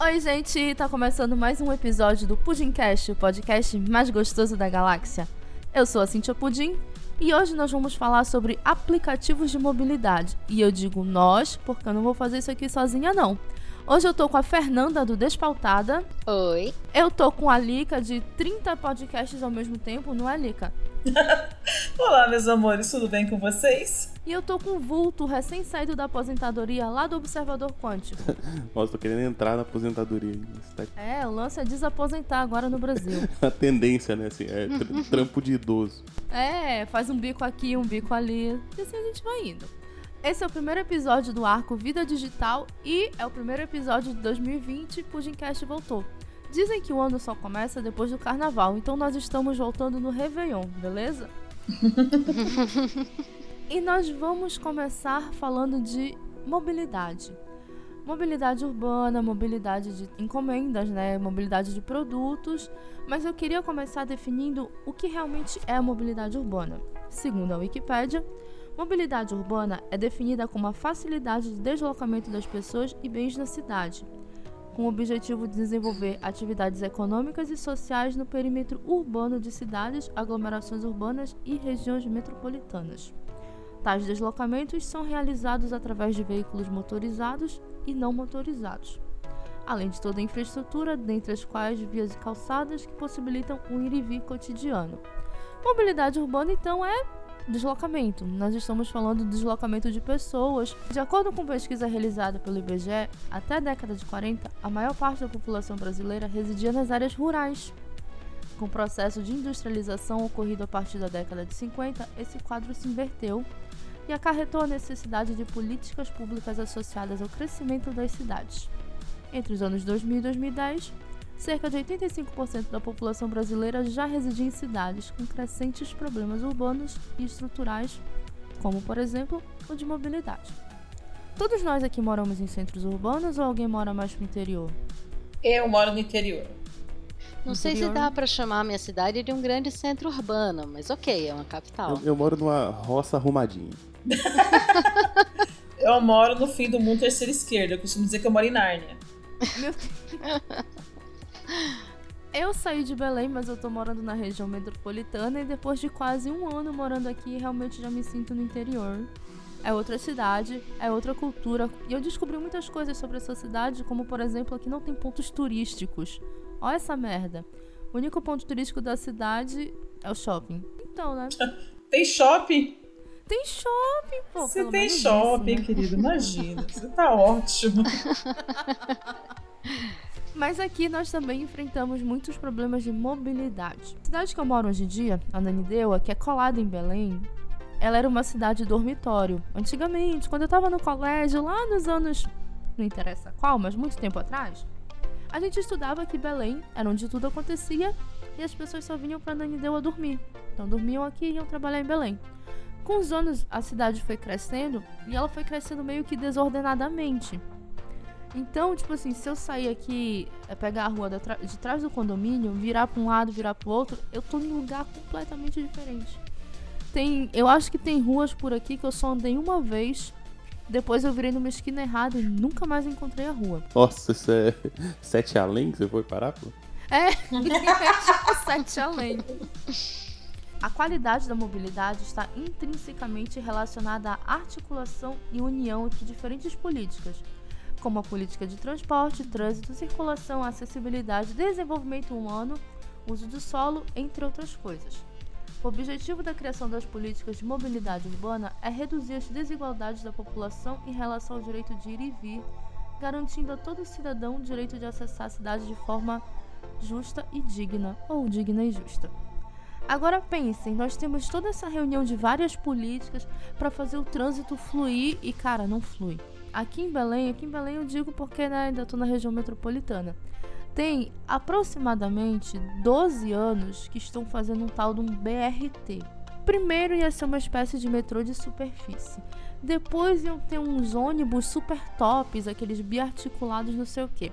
Oi, gente, tá começando mais um episódio do Pudimcast, o podcast mais gostoso da galáxia. Eu sou a Cintia Pudim e hoje nós vamos falar sobre aplicativos de mobilidade. E eu digo nós, porque eu não vou fazer isso aqui sozinha, não. Hoje eu tô com a Fernanda do Despautada. Oi. Eu tô com a Lica de 30 podcasts ao mesmo tempo, não é, Lica? Olá, meus amores, tudo bem com vocês? E eu tô com o Vulto, recém-saído da aposentadoria lá do Observador Quântico. Nossa, tô querendo entrar na aposentadoria. Tá... É, o lance é desaposentar agora no Brasil. a tendência, né? Assim, é trampo de idoso. É, faz um bico aqui, um bico ali. E assim a gente vai indo. Esse é o primeiro episódio do arco Vida Digital e é o primeiro episódio de 2020 Pudimcast voltou. Dizem que o ano só começa depois do carnaval, então nós estamos voltando no Réveillon, beleza? e nós vamos começar falando de mobilidade. Mobilidade urbana, mobilidade de encomendas, né? Mobilidade de produtos. Mas eu queria começar definindo o que realmente é mobilidade urbana. Segundo a Wikipédia, Mobilidade urbana é definida como a facilidade de deslocamento das pessoas e bens na cidade, com o objetivo de desenvolver atividades econômicas e sociais no perímetro urbano de cidades, aglomerações urbanas e regiões metropolitanas. Tais deslocamentos são realizados através de veículos motorizados e não motorizados, além de toda a infraestrutura, dentre as quais vias e calçadas que possibilitam o ir e vir cotidiano. Mobilidade urbana, então, é deslocamento. Nós estamos falando de deslocamento de pessoas. De acordo com pesquisa realizada pelo IBGE, até a década de 40, a maior parte da população brasileira residia nas áreas rurais. Com o processo de industrialização ocorrido a partir da década de 50, esse quadro se inverteu e acarretou a necessidade de políticas públicas associadas ao crescimento das cidades. Entre os anos 2000 e 2010, cerca de 85% da população brasileira já residia em cidades com crescentes problemas urbanos e estruturais, como, por exemplo, o de mobilidade. Todos nós aqui moramos em centros urbanos ou alguém mora mais no interior? Eu moro no interior. Não sei se dá para chamar a minha cidade de um grande centro urbano, mas ok, é uma capital. Eu, eu moro numa roça arrumadinha. eu moro no fim do mundo terceira esquerda. Eu costumo dizer que eu moro em Nárnia. Meu Deus. Eu saí de Belém, mas eu tô morando na região metropolitana e depois de quase um ano morando aqui, realmente já me sinto no interior. É outra cidade, é outra cultura. E eu descobri muitas coisas sobre essa cidade, como por exemplo, aqui não tem pontos turísticos. Olha essa merda. O único ponto turístico da cidade é o shopping. Então, né? tem shopping? Tem shopping, pô. Você tem shopping, isso, né? querido. Imagina. Você tá ótimo. Mas aqui nós também enfrentamos muitos problemas de mobilidade. A cidade que eu moro hoje em dia, a Nanideua, que é colada em Belém, ela era uma cidade dormitório. Antigamente, quando eu tava no colégio, lá nos anos. não interessa qual, mas muito tempo atrás, a gente estudava que Belém era onde tudo acontecia e as pessoas só vinham pra Nanideua dormir. Então dormiam aqui e iam trabalhar em Belém. Com os anos, a cidade foi crescendo e ela foi crescendo meio que desordenadamente. Então, tipo assim, se eu sair aqui, é pegar a rua de, de trás do condomínio, virar para um lado, virar para o outro, eu tô num lugar completamente diferente. Tem, eu acho que tem ruas por aqui que eu só andei uma vez. Depois eu virei numa esquina errada e nunca mais encontrei a rua. Nossa, isso é sete além que você foi parar, pô? É, é tipo sete além. A qualidade da mobilidade está intrinsecamente relacionada à articulação e união entre diferentes políticas, como a política de transporte, trânsito, circulação, acessibilidade, desenvolvimento humano, uso do solo, entre outras coisas. O objetivo da criação das políticas de mobilidade urbana é reduzir as desigualdades da população em relação ao direito de ir e vir, garantindo a todo cidadão o direito de acessar a cidade de forma justa e digna, ou digna e justa. Agora pensem, nós temos toda essa reunião de várias políticas para fazer o trânsito fluir e, cara, não flui. Aqui em Belém, aqui em Belém eu digo porque né, ainda estou na região metropolitana. Tem aproximadamente 12 anos que estão fazendo um tal de um BRT. Primeiro ia ser uma espécie de metrô de superfície. Depois iam ter uns ônibus super tops, aqueles biarticulados, não sei o que.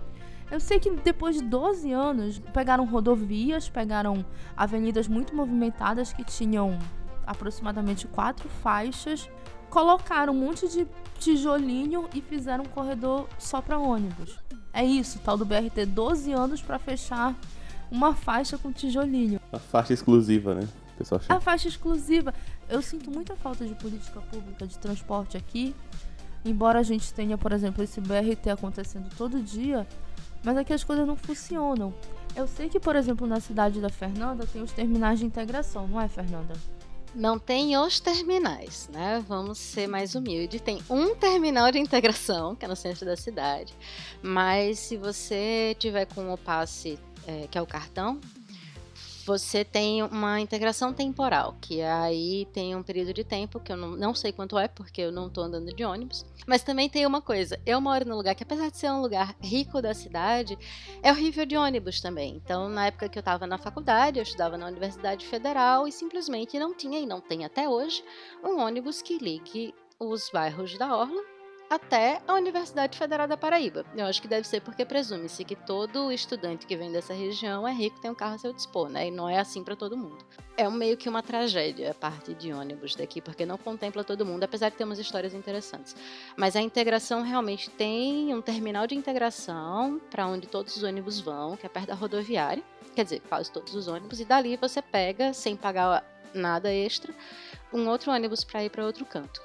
Eu sei que depois de 12 anos pegaram rodovias, pegaram avenidas muito movimentadas que tinham aproximadamente quatro faixas colocaram um monte de tijolinho e fizeram um corredor só para ônibus. É isso, tal do BRT 12 anos para fechar uma faixa com tijolinho. A faixa exclusiva, né? pessoal A faixa exclusiva. Eu sinto muita falta de política pública de transporte aqui. Embora a gente tenha, por exemplo, esse BRT acontecendo todo dia, mas aqui as coisas não funcionam. Eu sei que, por exemplo, na cidade da Fernanda tem os terminais de integração, não é, Fernanda? Não tem os terminais, né? Vamos ser mais humildes. Tem um terminal de integração, que é no centro da cidade. Mas se você tiver com o passe, é, que é o cartão, você tem uma integração temporal, que aí tem um período de tempo que eu não, não sei quanto é, porque eu não estou andando de ônibus. Mas também tem uma coisa: eu moro num lugar que, apesar de ser um lugar rico da cidade, é horrível de ônibus também. Então, na época que eu estava na faculdade, eu estudava na Universidade Federal e simplesmente não tinha, e não tem até hoje, um ônibus que ligue os bairros da Orla até a Universidade Federal da Paraíba. Eu acho que deve ser porque presume-se que todo estudante que vem dessa região é rico, tem um carro a seu dispor, né? E não é assim para todo mundo. É meio que uma tragédia a parte de ônibus daqui, porque não contempla todo mundo, apesar de ter umas histórias interessantes. Mas a integração realmente tem um terminal de integração para onde todos os ônibus vão, que é perto da rodoviária. Quer dizer, quase todos os ônibus, e dali você pega, sem pagar nada extra, um outro ônibus para ir para outro canto.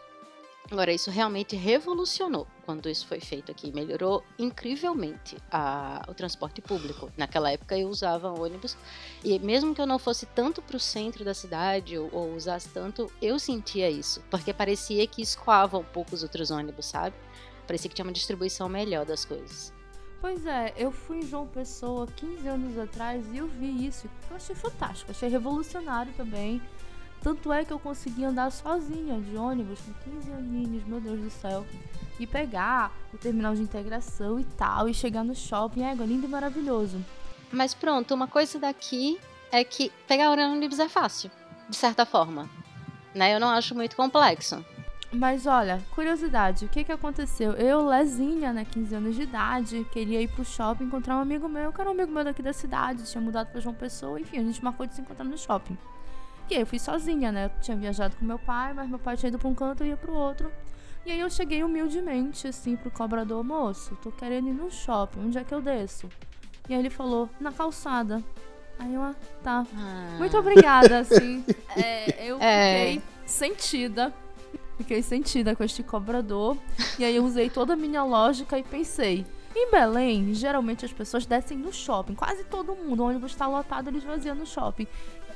Agora, isso realmente revolucionou quando isso foi feito aqui. Melhorou incrivelmente a, o transporte público. Naquela época eu usava ônibus e mesmo que eu não fosse tanto para o centro da cidade ou, ou, usasse tanto, eu sentia isso. Porque parecia que escoava um pouco os outros ônibus, sabe? Parecia que tinha uma distribuição melhor das coisas. Pois é, eu fui em João Pessoa 15 anos atrás e eu vi isso. Eu achei fantástico, achei revolucionário também. Tanto é que eu consegui andar sozinha de ônibus com 15 aninhos, meu Deus do céu. E pegar o terminal de integração e tal, e chegar no shopping, é lindo e maravilhoso. Mas pronto, uma coisa daqui é que pegar ônibus é fácil, de certa forma. Né? Eu não acho muito complexo. Mas olha, curiosidade, o que que aconteceu? Eu, Lezinha, né, 15 anos de idade, queria ir pro shopping encontrar um amigo meu, que era um amigo meu daqui da cidade, tinha mudado pra João Pessoa, enfim, a gente marcou de se encontrar no shopping eu fui sozinha, né? Eu tinha viajado com meu pai, mas meu pai tinha ido pra um canto e ia pro outro. E aí eu cheguei humildemente, assim, pro cobrador, moço, tô querendo ir no shopping, onde é que eu desço? E aí ele falou, na calçada. Aí eu, ah, tá. Ah. Muito obrigada, assim. é, eu é. fiquei sentida. Fiquei sentida com este cobrador. E aí eu usei toda a minha lógica e pensei. Em Belém, geralmente as pessoas descem no shopping. Quase todo mundo. O ônibus está lotado, eles vaziam no shopping.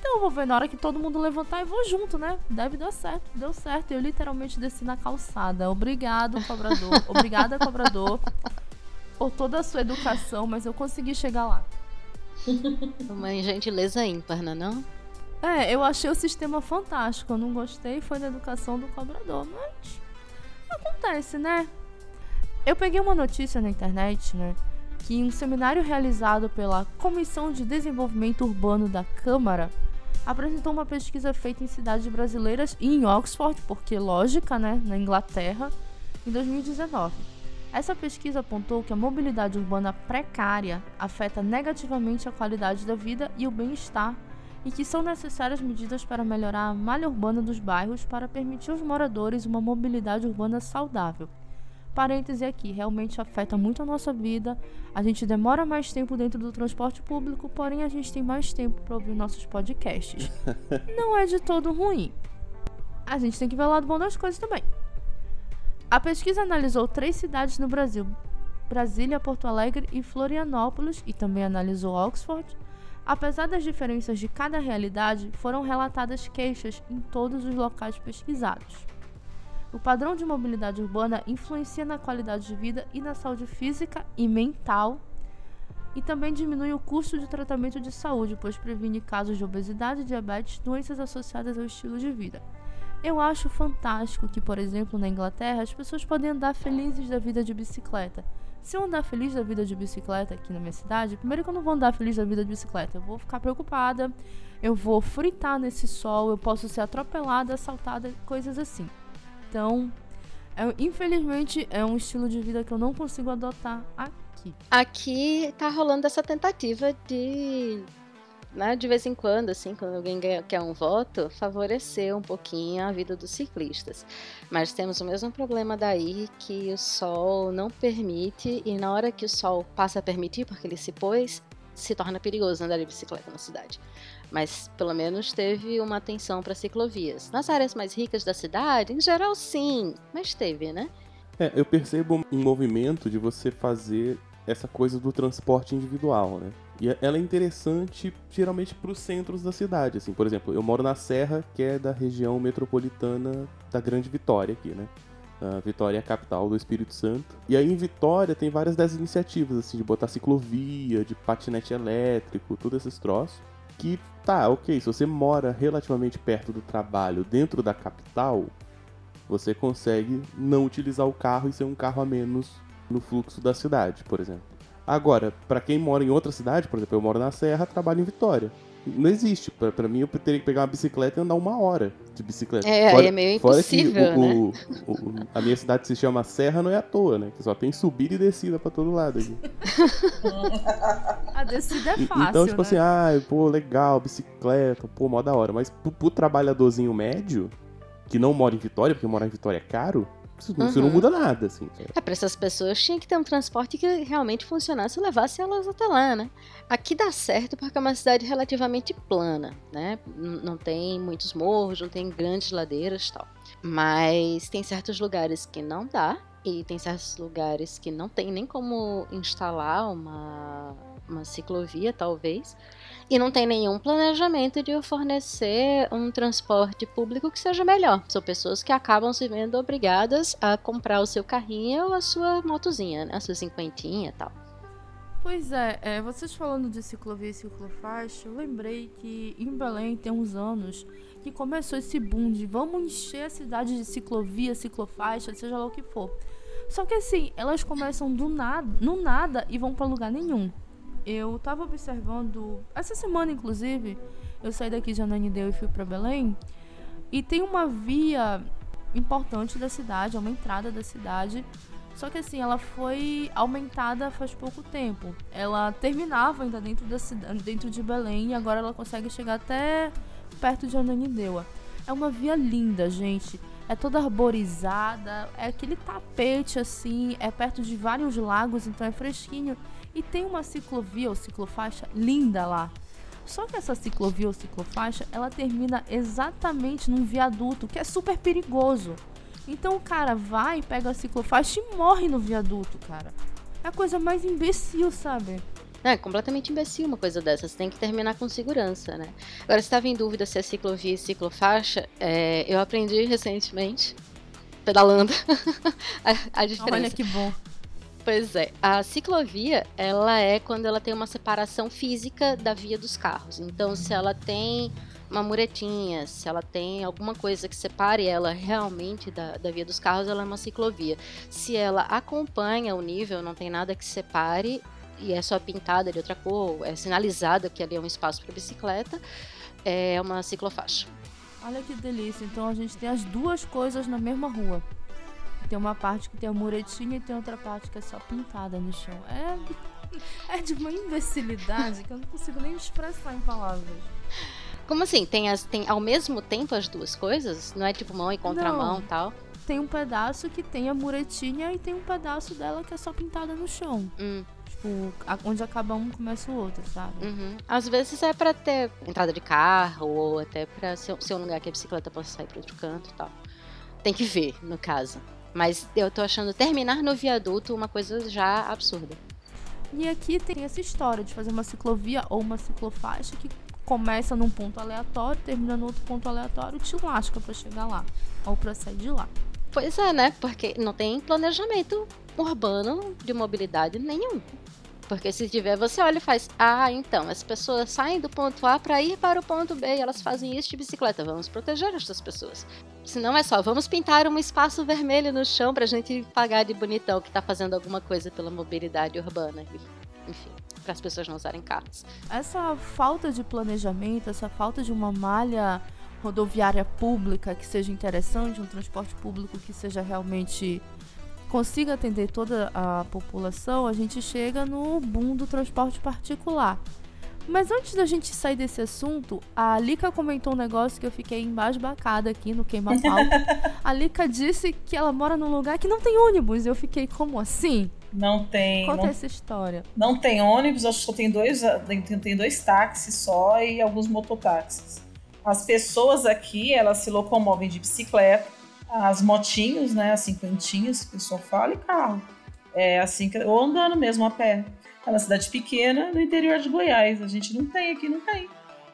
Então eu vou ver na hora que todo mundo levantar e vou junto, né? Deve dar certo. Deu certo. Eu literalmente desci na calçada. Obrigado, cobrador. Obrigada, cobrador. Por toda a sua educação, mas eu consegui chegar lá. Uma gentileza ímpar, não é não? É, eu achei o sistema fantástico. Eu não gostei, foi da educação do cobrador, mas acontece, né? Eu peguei uma notícia na internet, né? Que um seminário realizado pela Comissão de Desenvolvimento Urbano da Câmara apresentou uma pesquisa feita em cidades brasileiras e em Oxford, porque lógica, né, na Inglaterra, em 2019. Essa pesquisa apontou que a mobilidade urbana precária afeta negativamente a qualidade da vida e o bem-estar e que são necessárias medidas para melhorar a malha urbana dos bairros para permitir aos moradores uma mobilidade urbana saudável parêntese aqui, realmente afeta muito a nossa vida. A gente demora mais tempo dentro do transporte público, porém a gente tem mais tempo para ouvir nossos podcasts. Não é de todo ruim. A gente tem que ver o lado bom das coisas também. A pesquisa analisou três cidades no Brasil: Brasília, Porto Alegre e Florianópolis, e também analisou Oxford. Apesar das diferenças de cada realidade, foram relatadas queixas em todos os locais pesquisados. O padrão de mobilidade urbana influencia na qualidade de vida e na saúde física e mental, e também diminui o custo de tratamento de saúde, pois previne casos de obesidade, diabetes, doenças associadas ao estilo de vida. Eu acho fantástico que, por exemplo, na Inglaterra, as pessoas podem andar felizes da vida de bicicleta. Se eu andar feliz da vida de bicicleta aqui na minha cidade, primeiro que eu não vou andar feliz da vida de bicicleta, eu vou ficar preocupada, eu vou fritar nesse sol, eu posso ser atropelada, assaltada, coisas assim. Então, é, infelizmente, é um estilo de vida que eu não consigo adotar aqui. Aqui tá rolando essa tentativa de né, de vez em quando, assim, quando alguém quer um voto, favorecer um pouquinho a vida dos ciclistas. Mas temos o mesmo problema daí que o sol não permite, e na hora que o sol passa a permitir, porque ele se pôs, se torna perigoso andar de bicicleta na cidade. Mas pelo menos teve uma atenção para ciclovias. Nas áreas mais ricas da cidade, em geral, sim, mas teve, né? É, eu percebo um movimento de você fazer essa coisa do transporte individual, né? E ela é interessante geralmente para os centros da cidade. Assim, por exemplo, eu moro na Serra, que é da região metropolitana da Grande Vitória aqui, né? A Vitória é a capital do Espírito Santo. E aí em Vitória tem várias dessas iniciativas, assim, de botar ciclovia, de patinete elétrico, todos esses troços. Que tá, ok, se você mora relativamente perto do trabalho, dentro da capital, você consegue não utilizar o carro e ser um carro a menos no fluxo da cidade, por exemplo. Agora, para quem mora em outra cidade, por exemplo, eu moro na Serra, trabalho em Vitória. Não existe. Para mim, eu teria que pegar uma bicicleta e andar uma hora de bicicleta. É, fora, é meio impossível, o, né? O, o, a minha cidade se chama Serra, não é à toa, né? Que só tem subida e descida para todo lado aqui. a descida é fácil, Então, tipo né? assim, ah, pô, legal, bicicleta, pô, mó da hora. Mas pro, pro trabalhadorzinho médio, que não mora em Vitória, porque morar em Vitória é caro, isso, uhum. isso não muda nada, assim. É, pra essas pessoas tinha que ter um transporte que realmente funcionasse e levasse elas até lá, né? Aqui dá certo porque é uma cidade relativamente plana, né? Não tem muitos morros, não tem grandes ladeiras tal. Mas tem certos lugares que não dá, e tem certos lugares que não tem nem como instalar uma, uma ciclovia, talvez. E não tem nenhum planejamento de fornecer um transporte público que seja melhor. São pessoas que acabam se vendo obrigadas a comprar o seu carrinho ou a sua motozinha, né? a sua cinquentinha e tal. Pois é, é, vocês falando de ciclovia e ciclofaixa, eu lembrei que em Belém tem uns anos que começou esse boom de vamos encher a cidade de ciclovia, ciclofaixa, seja lá o que for. Só que assim, elas começam do nada, no nada e vão para lugar nenhum. Eu tava observando, essa semana inclusive, eu saí daqui de Ananideu e fui para Belém, e tem uma via importante da cidade, é uma entrada da cidade, só que assim, ela foi aumentada faz pouco tempo. Ela terminava ainda dentro da cidade, dentro de Belém, e agora ela consegue chegar até perto de Ananindeua. É uma via linda, gente. É toda arborizada, é aquele tapete assim, é perto de vários lagos, então é fresquinho. E tem uma ciclovia ou ciclofaixa linda lá. Só que essa ciclovia ou ciclofaixa, ela termina exatamente num viaduto que é super perigoso. Então o cara vai, pega a ciclofaixa e morre no viaduto, cara. É a coisa mais imbecil, sabe? É completamente imbecil uma coisa dessa. Você tem que terminar com segurança, né? Agora, se estava em dúvida se é ciclovia e ciclofaixa, é, eu aprendi recentemente, pedalando, a, a diferença. Olha que bom. Pois é, a ciclovia, ela é quando ela tem uma separação física da via dos carros. Então, se ela tem uma muretinha, se ela tem alguma coisa que separe ela realmente da, da via dos carros, ela é uma ciclovia. Se ela acompanha o nível, não tem nada que separe e é só pintada de outra cor, é sinalizada que ali é um espaço para bicicleta, é uma ciclofaixa. Olha que delícia, então a gente tem as duas coisas na mesma rua. Tem uma parte que tem a muretinha e tem outra parte que é só pintada no chão. É, é de uma imbecilidade que eu não consigo nem expressar em palavras. Como assim? Tem, as, tem ao mesmo tempo as duas coisas? Não é tipo mão e contramão e tal? Tem um pedaço que tem a muretinha e tem um pedaço dela que é só pintada no chão. Hum. Tipo, onde acaba um começa o outro, sabe? Uhum. Às vezes é pra ter entrada de carro ou até pra ser, ser um lugar que a bicicleta possa sair pra outro canto e tal. Tem que ver, no caso. Mas eu tô achando terminar no viaduto uma coisa já absurda. E aqui tem essa história de fazer uma ciclovia ou uma ciclofaixa que começa num ponto aleatório, termina no outro ponto aleatório te lasca pra chegar lá. Ou pra sair de lá. Pois é, né? Porque não tem planejamento urbano de mobilidade nenhum. Porque se tiver, você olha e faz: Ah, então, as pessoas saem do ponto A para ir para o ponto B e elas fazem isso de bicicleta. Vamos proteger essas pessoas. Se não é só, vamos pintar um espaço vermelho no chão para a gente pagar de bonitão que está fazendo alguma coisa pela mobilidade urbana. Enfim, para as pessoas não usarem carros. Essa falta de planejamento, essa falta de uma malha rodoviária pública que seja interessante, um transporte público que seja realmente consiga atender toda a população, a gente chega no boom do transporte particular. Mas antes da gente sair desse assunto, a Lika comentou um negócio que eu fiquei embasbacada aqui no queima-pau. a Lika disse que ela mora num lugar que não tem ônibus. Eu fiquei, como assim? Não tem. Conta não, essa história. não tem ônibus, acho que só tem dois, tem, tem dois táxis só e alguns mototáxis. As pessoas aqui, elas se locomovem de bicicleta, as motinhos, né, as cinquentinhas, que o pessoal fala, e carro. É assim que, ou andando mesmo a pé. É uma cidade pequena no interior de Goiás. A gente não tem aqui, não tem.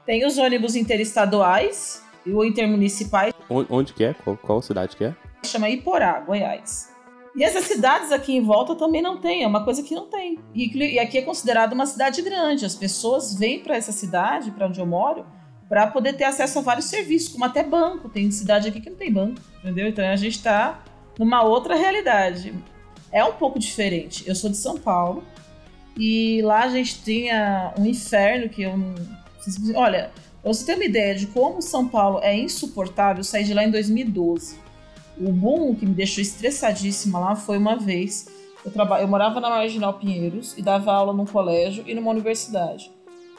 Tem os ônibus interestaduais e o intermunicipais, Onde, onde que é? Qual, qual cidade que é? chama Iporá, Goiás. E essas cidades aqui em volta também não tem, é uma coisa que não tem. E, e aqui é considerado uma cidade grande. As pessoas vêm para essa cidade, para onde eu moro, para poder ter acesso a vários serviços, como até banco. Tem cidade aqui que não tem banco, entendeu? Então a gente está numa outra realidade. É um pouco diferente. Eu sou de São Paulo e lá a gente tinha um inferno que eu. Olha, você ter uma ideia de como São Paulo é insuportável, eu saí de lá em 2012. O boom que me deixou estressadíssima lá foi uma vez. Eu, traba... eu morava na Marginal Pinheiros e dava aula num colégio e numa universidade.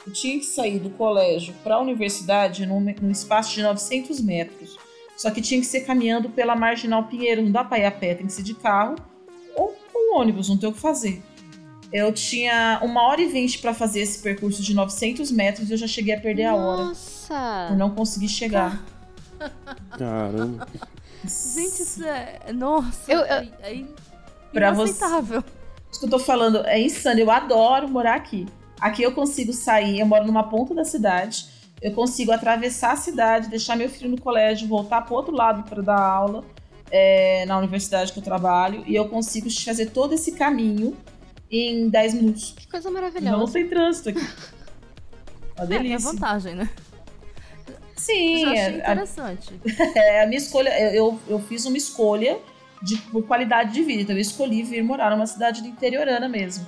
Eu tinha que sair do colégio para a universidade num, num espaço de 900 metros. Só que tinha que ser caminhando pela Marginal Pinheiros, não dá para ir a pé, tem que ser de carro ou com ônibus, não tem o que fazer. Eu tinha uma hora e vinte para fazer esse percurso de 900 metros e eu já cheguei a perder a hora Nossa! por não conseguir chegar. Caramba. Gente, isso é. Nossa, Eu- eu- é, é Pra você- inaceitável. Isso que eu tô falando é insano. Eu adoro morar aqui. Aqui eu consigo sair, eu moro numa ponta da cidade. Eu consigo atravessar a cidade, deixar meu filho no colégio, voltar pro outro lado para dar aula é, na universidade que eu trabalho. E eu consigo fazer todo esse caminho em 10 minutos. Que coisa Não maravilhosa. tem trânsito aqui. Uma É, tem a delícia. vantagem, né? Sim, Eu já achei é, a, interessante. é a minha escolha. Eu, eu, fiz uma escolha de, por qualidade de vida. Então eu escolhi vir morar numa cidade interiorana mesmo.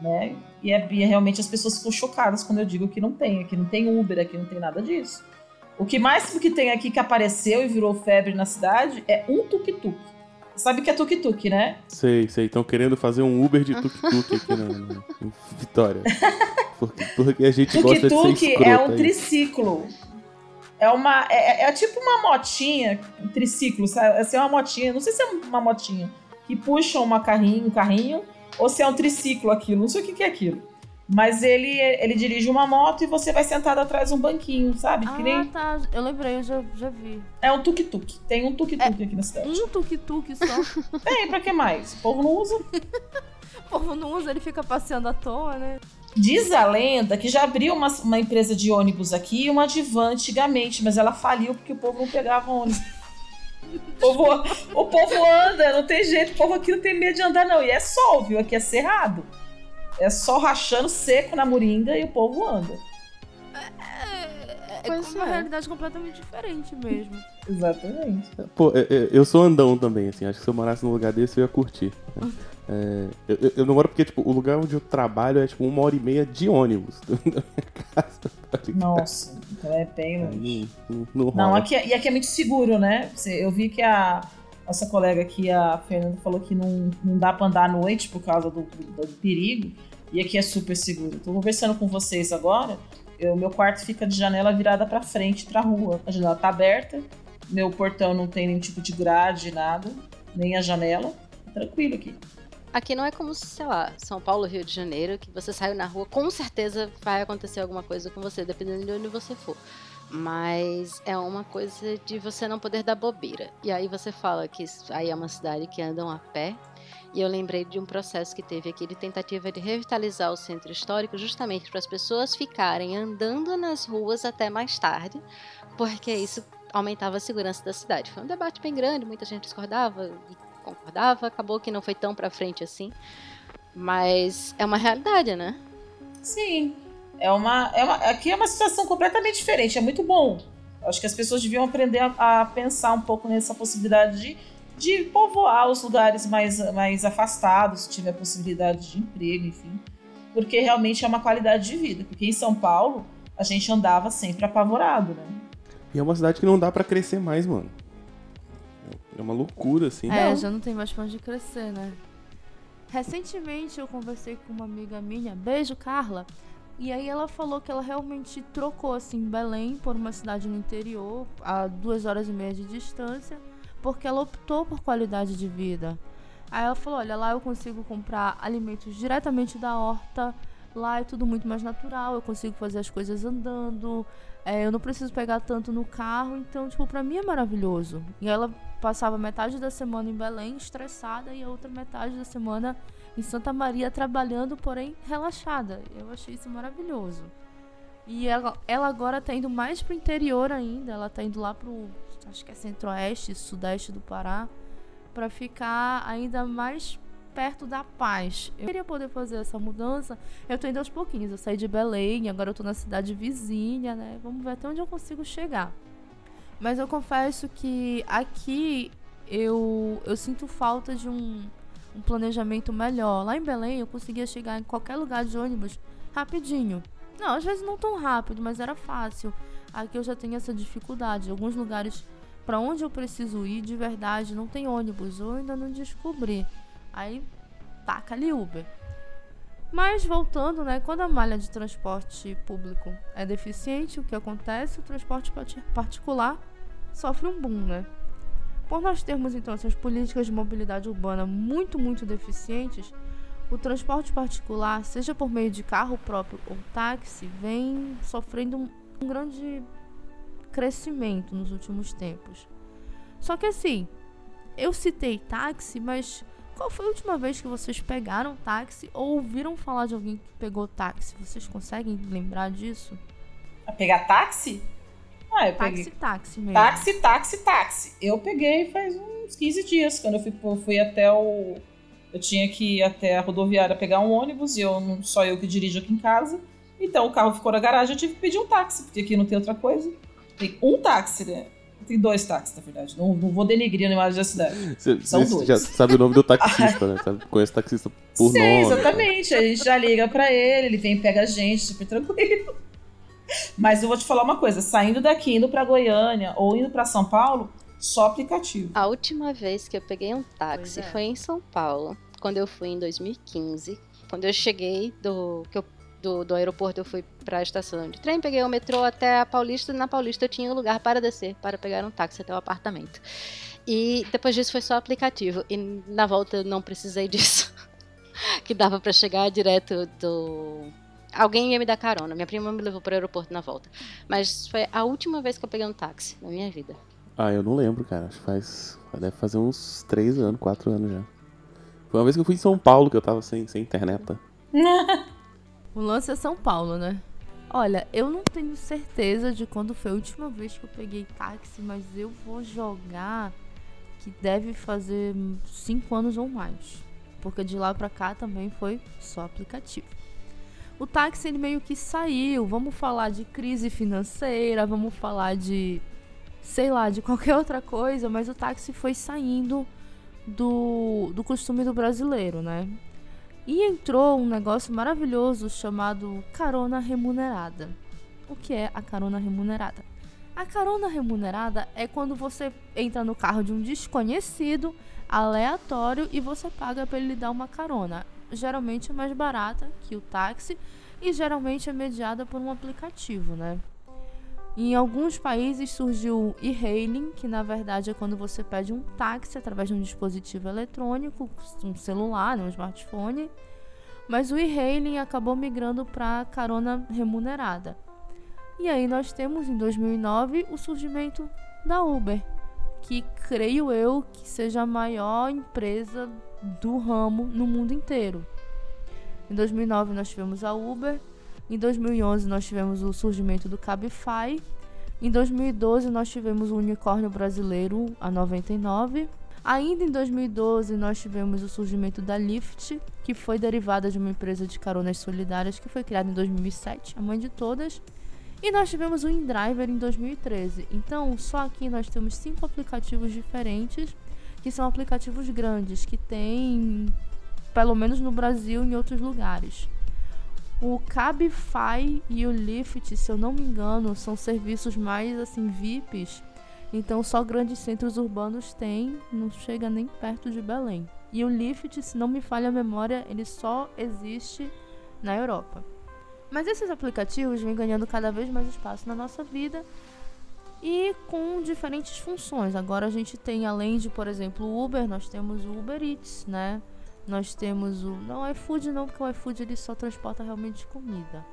Né? E, é, e é realmente as pessoas ficam chocadas quando eu digo que não tem. Aqui não tem Uber, aqui não tem nada disso. O que máximo que tem aqui que apareceu e virou febre na cidade é um tuk-tuk. Sabe que é tuk-tuk, né? Sei, sei. Estão querendo fazer um Uber de tuk-tuk aqui na, na- em Vitória. Porque, porque a gente gosta de ser Tuk-tuk é um aí. triciclo. É uma. É, é- é tipo uma motinha, um triciclo, sabe? Assim, é uma motinha. Não sei se é uma motinha que puxa uma carrinho, um carrinho, ou se é um triciclo aquilo. Não sei o que, que é aquilo. Mas ele, ele dirige uma moto e você vai sentado atrás de um banquinho, sabe? Ah, nem. tá. Eu lembrei, eu já, já vi. É um tuk-tuk. Tem um tuk-tuk É, aqui na cidade. Um tuk-tuk só. Tem, pra que mais? O povo não usa. o povo não usa, ele fica passeando à toa, né? Diz a lenda que já abriu uma, uma empresa de ônibus aqui e uma de van antigamente, mas ela faliu porque o povo não pegava ônibus. O povo, o povo anda, não tem jeito, o povo aqui não tem medo de andar, não. E é sol, viu? Aqui é cerrado. É só rachando seco na moringa e o povo anda. É, é Pois uma é. realidade completamente diferente mesmo. Exatamente. Pô, é- é- eu sou andão também, assim. Acho que se eu morasse num lugar desse, eu ia curtir. né? É, eu, eu- eu não moro porque, tipo, o lugar onde eu trabalho é, tipo, uma hora e meia de ônibus da minha casa. tá? Nossa, então é bem longe. Aí Não, não, aqui, é- e aqui é muito seguro, né? Eu vi que a nossa colega aqui, a Fernanda, falou que não, não dá pra andar à noite por causa do, do- do perigo. E aqui é super seguro. Tô conversando com vocês agora. Meu quarto fica de janela virada pra frente, pra rua. A janela tá aberta. Meu portão não tem nenhum tipo de grade, nada. Nem a janela. Tranquilo aqui. Aqui não é como, sei lá, São Paulo, Rio de Janeiro, que você saiu na rua, com certeza vai acontecer alguma coisa com você, dependendo de onde você for. Mas é uma coisa de você não poder dar bobeira. E aí você fala que aí é uma cidade que andam a pé. E eu lembrei de um processo que teve aqui de tentativa de revitalizar o centro histórico, justamente para as pessoas ficarem andando nas ruas até mais tarde, porque isso aumentava a segurança da cidade. Foi um debate bem grande, muita gente discordava e concordava, acabou que não foi tão pra frente assim. Mas é uma realidade, né? Sim. É uma, é uma, aqui é uma situação completamente diferente. É muito bom. Acho que as pessoas deviam aprender a, a pensar um pouco nessa possibilidade de, de povoar os lugares mais, mais afastados, se tiver possibilidade de emprego, enfim. Porque realmente é uma qualidade de vida. Porque em São Paulo, a gente andava sempre apavorado, né? E é uma cidade que não dá pra crescer mais, mano. É uma loucura, assim. É, Não. já não tem mais pra onde crescer, né? Recentemente eu conversei com uma amiga minha, beijo Carla, E aí ela falou que ela realmente trocou assim Belém por uma cidade no interior, a duas horas e meia de distância, porque ela optou por qualidade de vida. Aí ela falou, olha, lá eu consigo comprar alimentos diretamente da horta, lá é tudo muito mais natural, eu consigo fazer as coisas andando, é, eu não preciso pegar tanto no carro, então, tipo, pra mim é maravilhoso. E ela passava metade da semana em Belém, estressada, e a outra metade da semana em Santa Maria, trabalhando, porém relaxada. Eu achei isso maravilhoso. E ela, ela agora tá indo mais pro interior ainda, ela tá indo lá pro, acho que é centro-oeste, sudeste do Pará, para ficar ainda mais perto da paz. Eu queria poder fazer essa mudança. Eu tô indo aos pouquinhos. Eu saí de Belém, agora eu tô na cidade vizinha, né? Vamos ver até onde eu consigo chegar. Mas eu confesso que aqui eu, eu sinto falta de um, um planejamento melhor. Lá em Belém eu conseguia chegar em qualquer lugar de ônibus rapidinho. Não, às vezes não tão rápido, mas era fácil. Aqui eu já tenho essa dificuldade. Alguns lugares para onde eu preciso ir de verdade não tem ônibus, ou ainda não descobri. Aí taca ali Uber. Mas voltando, né, quando a malha de transporte público é deficiente, o que acontece? O transporte particular sofre um boom, né? Por nós termos então essas políticas de mobilidade urbana muito, muito deficientes, o transporte particular, seja por meio de carro próprio ou táxi, vem sofrendo um, um grande crescimento nos últimos tempos. Só que assim, eu citei táxi, mas qual foi a última vez que vocês pegaram táxi ou ouviram falar de alguém que pegou táxi? Vocês conseguem lembrar disso? A pegar táxi? Ah, eu táxi, peguei. táxi mesmo. Táxi, táxi, táxi. Eu peguei faz uns 15 dias, quando eu fui, eu fui até o. Eu tinha que ir até a rodoviária pegar um ônibus e eu não só eu que dirijo aqui em casa. Então o carro ficou na garagem, eu tive que pedir um táxi, porque aqui não tem outra coisa. Tem um táxi, né? Tem dois táxis, na verdade. Não, não vou denegrir a imagem da cidade. Cê, São cê dois. já sabe o nome do taxista, né? Sabe, conhece o taxista por Sim, nome. exatamente. A gente já liga pra ele, ele vem e pega a gente, super tranquilo. Mas eu vou te falar uma coisa: saindo daqui, indo pra Goiânia ou indo pra São Paulo, só aplicativo. A última vez que eu peguei um táxi é. foi em São Paulo, quando eu fui em 2015. Quando eu cheguei do. que eu do, do aeroporto eu fui para a estação de trem, peguei o metrô até a Paulista. Na Paulista eu tinha um lugar para descer, para pegar um táxi até o apartamento. E depois disso foi só aplicativo. E na volta eu não precisei disso. que dava para chegar direto do. Alguém ia me dar carona. Minha prima me levou para o aeroporto na volta. Mas foi a última vez que eu peguei um táxi na minha vida. Ah, eu não lembro, cara. Acho que faz. Deve fazer uns 3 anos, 4 anos já. Foi uma vez que eu fui em São Paulo que eu tava sem, sem internet. O lance é São Paulo, né? Olha, eu não tenho certeza de quando foi a última vez que eu peguei táxi, mas eu vou jogar que deve fazer 5 anos ou mais. Porque de lá pra cá também foi só aplicativo. O táxi ele meio que saiu. Vamos falar de crise financeira, vamos falar de sei lá, de qualquer outra coisa, mas o táxi foi saindo do, do costume do brasileiro, né? E entrou um negócio maravilhoso chamado carona remunerada. O que é a carona remunerada? A carona remunerada é quando você entra no carro de um desconhecido, aleatório, e você paga para ele lhe dar uma carona. Geralmente é mais barata que o táxi e geralmente é mediada por um aplicativo, né? Em alguns países surgiu o e-hailing, que na verdade é quando você pede um táxi através de um dispositivo eletrônico, um celular, né, um smartphone. Mas o e-hailing acabou migrando para carona remunerada. E aí nós temos em 2009 o surgimento da Uber, que creio eu que seja a maior empresa do ramo no mundo inteiro. Em 2009 nós tivemos a Uber, em 2011 nós tivemos o surgimento do Cabify. Em 2012 nós tivemos o unicórnio brasileiro, a 99. Ainda em 2012 nós tivemos o surgimento da Lyft, que foi derivada de uma empresa de caronas solidárias que foi criada em 2007, a mãe de todas. E nós tivemos o InDriver em 2013. Então, só aqui nós temos cinco aplicativos diferentes, que são aplicativos grandes, que tem pelo menos no Brasil e em outros lugares. O Cabify e o Lyft, se eu não me engano, são serviços mais assim VIPs. Então só grandes centros urbanos têm, não chega nem perto de Belém. E o Lyft, se não me falha a memória, ele só existe na Europa. Mas esses aplicativos vêm ganhando cada vez mais espaço na nossa vida e com diferentes funções. Agora a gente tem, além de, por exemplo, o Uber, nós temos o Uber Eats, né? Nós temos o. Não, o iFood não, porque o iFood ele só transporta realmente comida.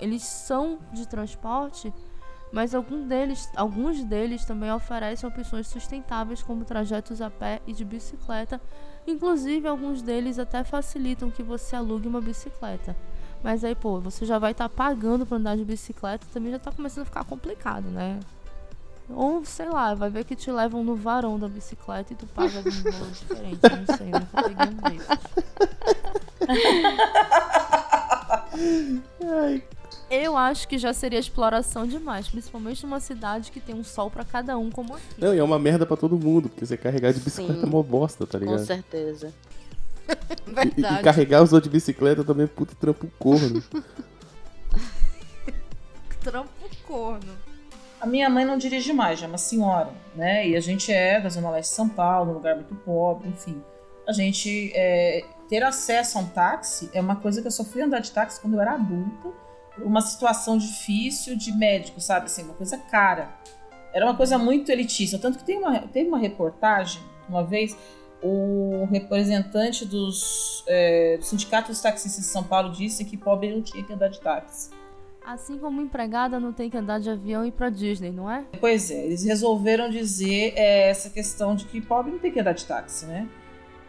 Eles são de transporte, mas algum deles, alguns deles também oferecem opções sustentáveis, como trajetos a pé e de bicicleta. Inclusive, alguns deles até facilitam que você alugue uma bicicleta. Mas aí, pô, você já vai estar tá pagando para andar de bicicleta, também já está começando a ficar complicado, né? Ou, sei lá, vai ver que te levam no varão da bicicleta e tu paga algum valor diferente. Não sei, nunca peguei um desses. Eu acho que já seria exploração demais, principalmente numa cidade que tem um sol para cada um, como aqui. Não, e é uma merda para todo mundo, porque você carregar de bicicleta Sim, é uma bosta, tá ligado? Com certeza. Verdade. E, e carregar os outros de bicicleta também é puto trampo corno. trampo corno. A minha mãe não dirige mais, já é uma senhora, né? E a gente é da Zona Leste de São Paulo, um lugar muito pobre, enfim. A gente é, ter acesso a um táxi é uma coisa que eu só fui andar de táxi quando eu era adulta, uma situação difícil de médico, sabe? Assim, uma coisa cara. Era uma coisa muito elitista. Tanto que tem uma, teve uma reportagem, uma vez, o representante dos, é, do Sindicato dos Taxistas de São Paulo disse que pobre não tinha que andar de táxi. Assim como empregada não tem que andar de avião e ir pra Disney, não é? Pois é, eles resolveram dizer é, essa questão de que pobre não tem que andar de táxi, né?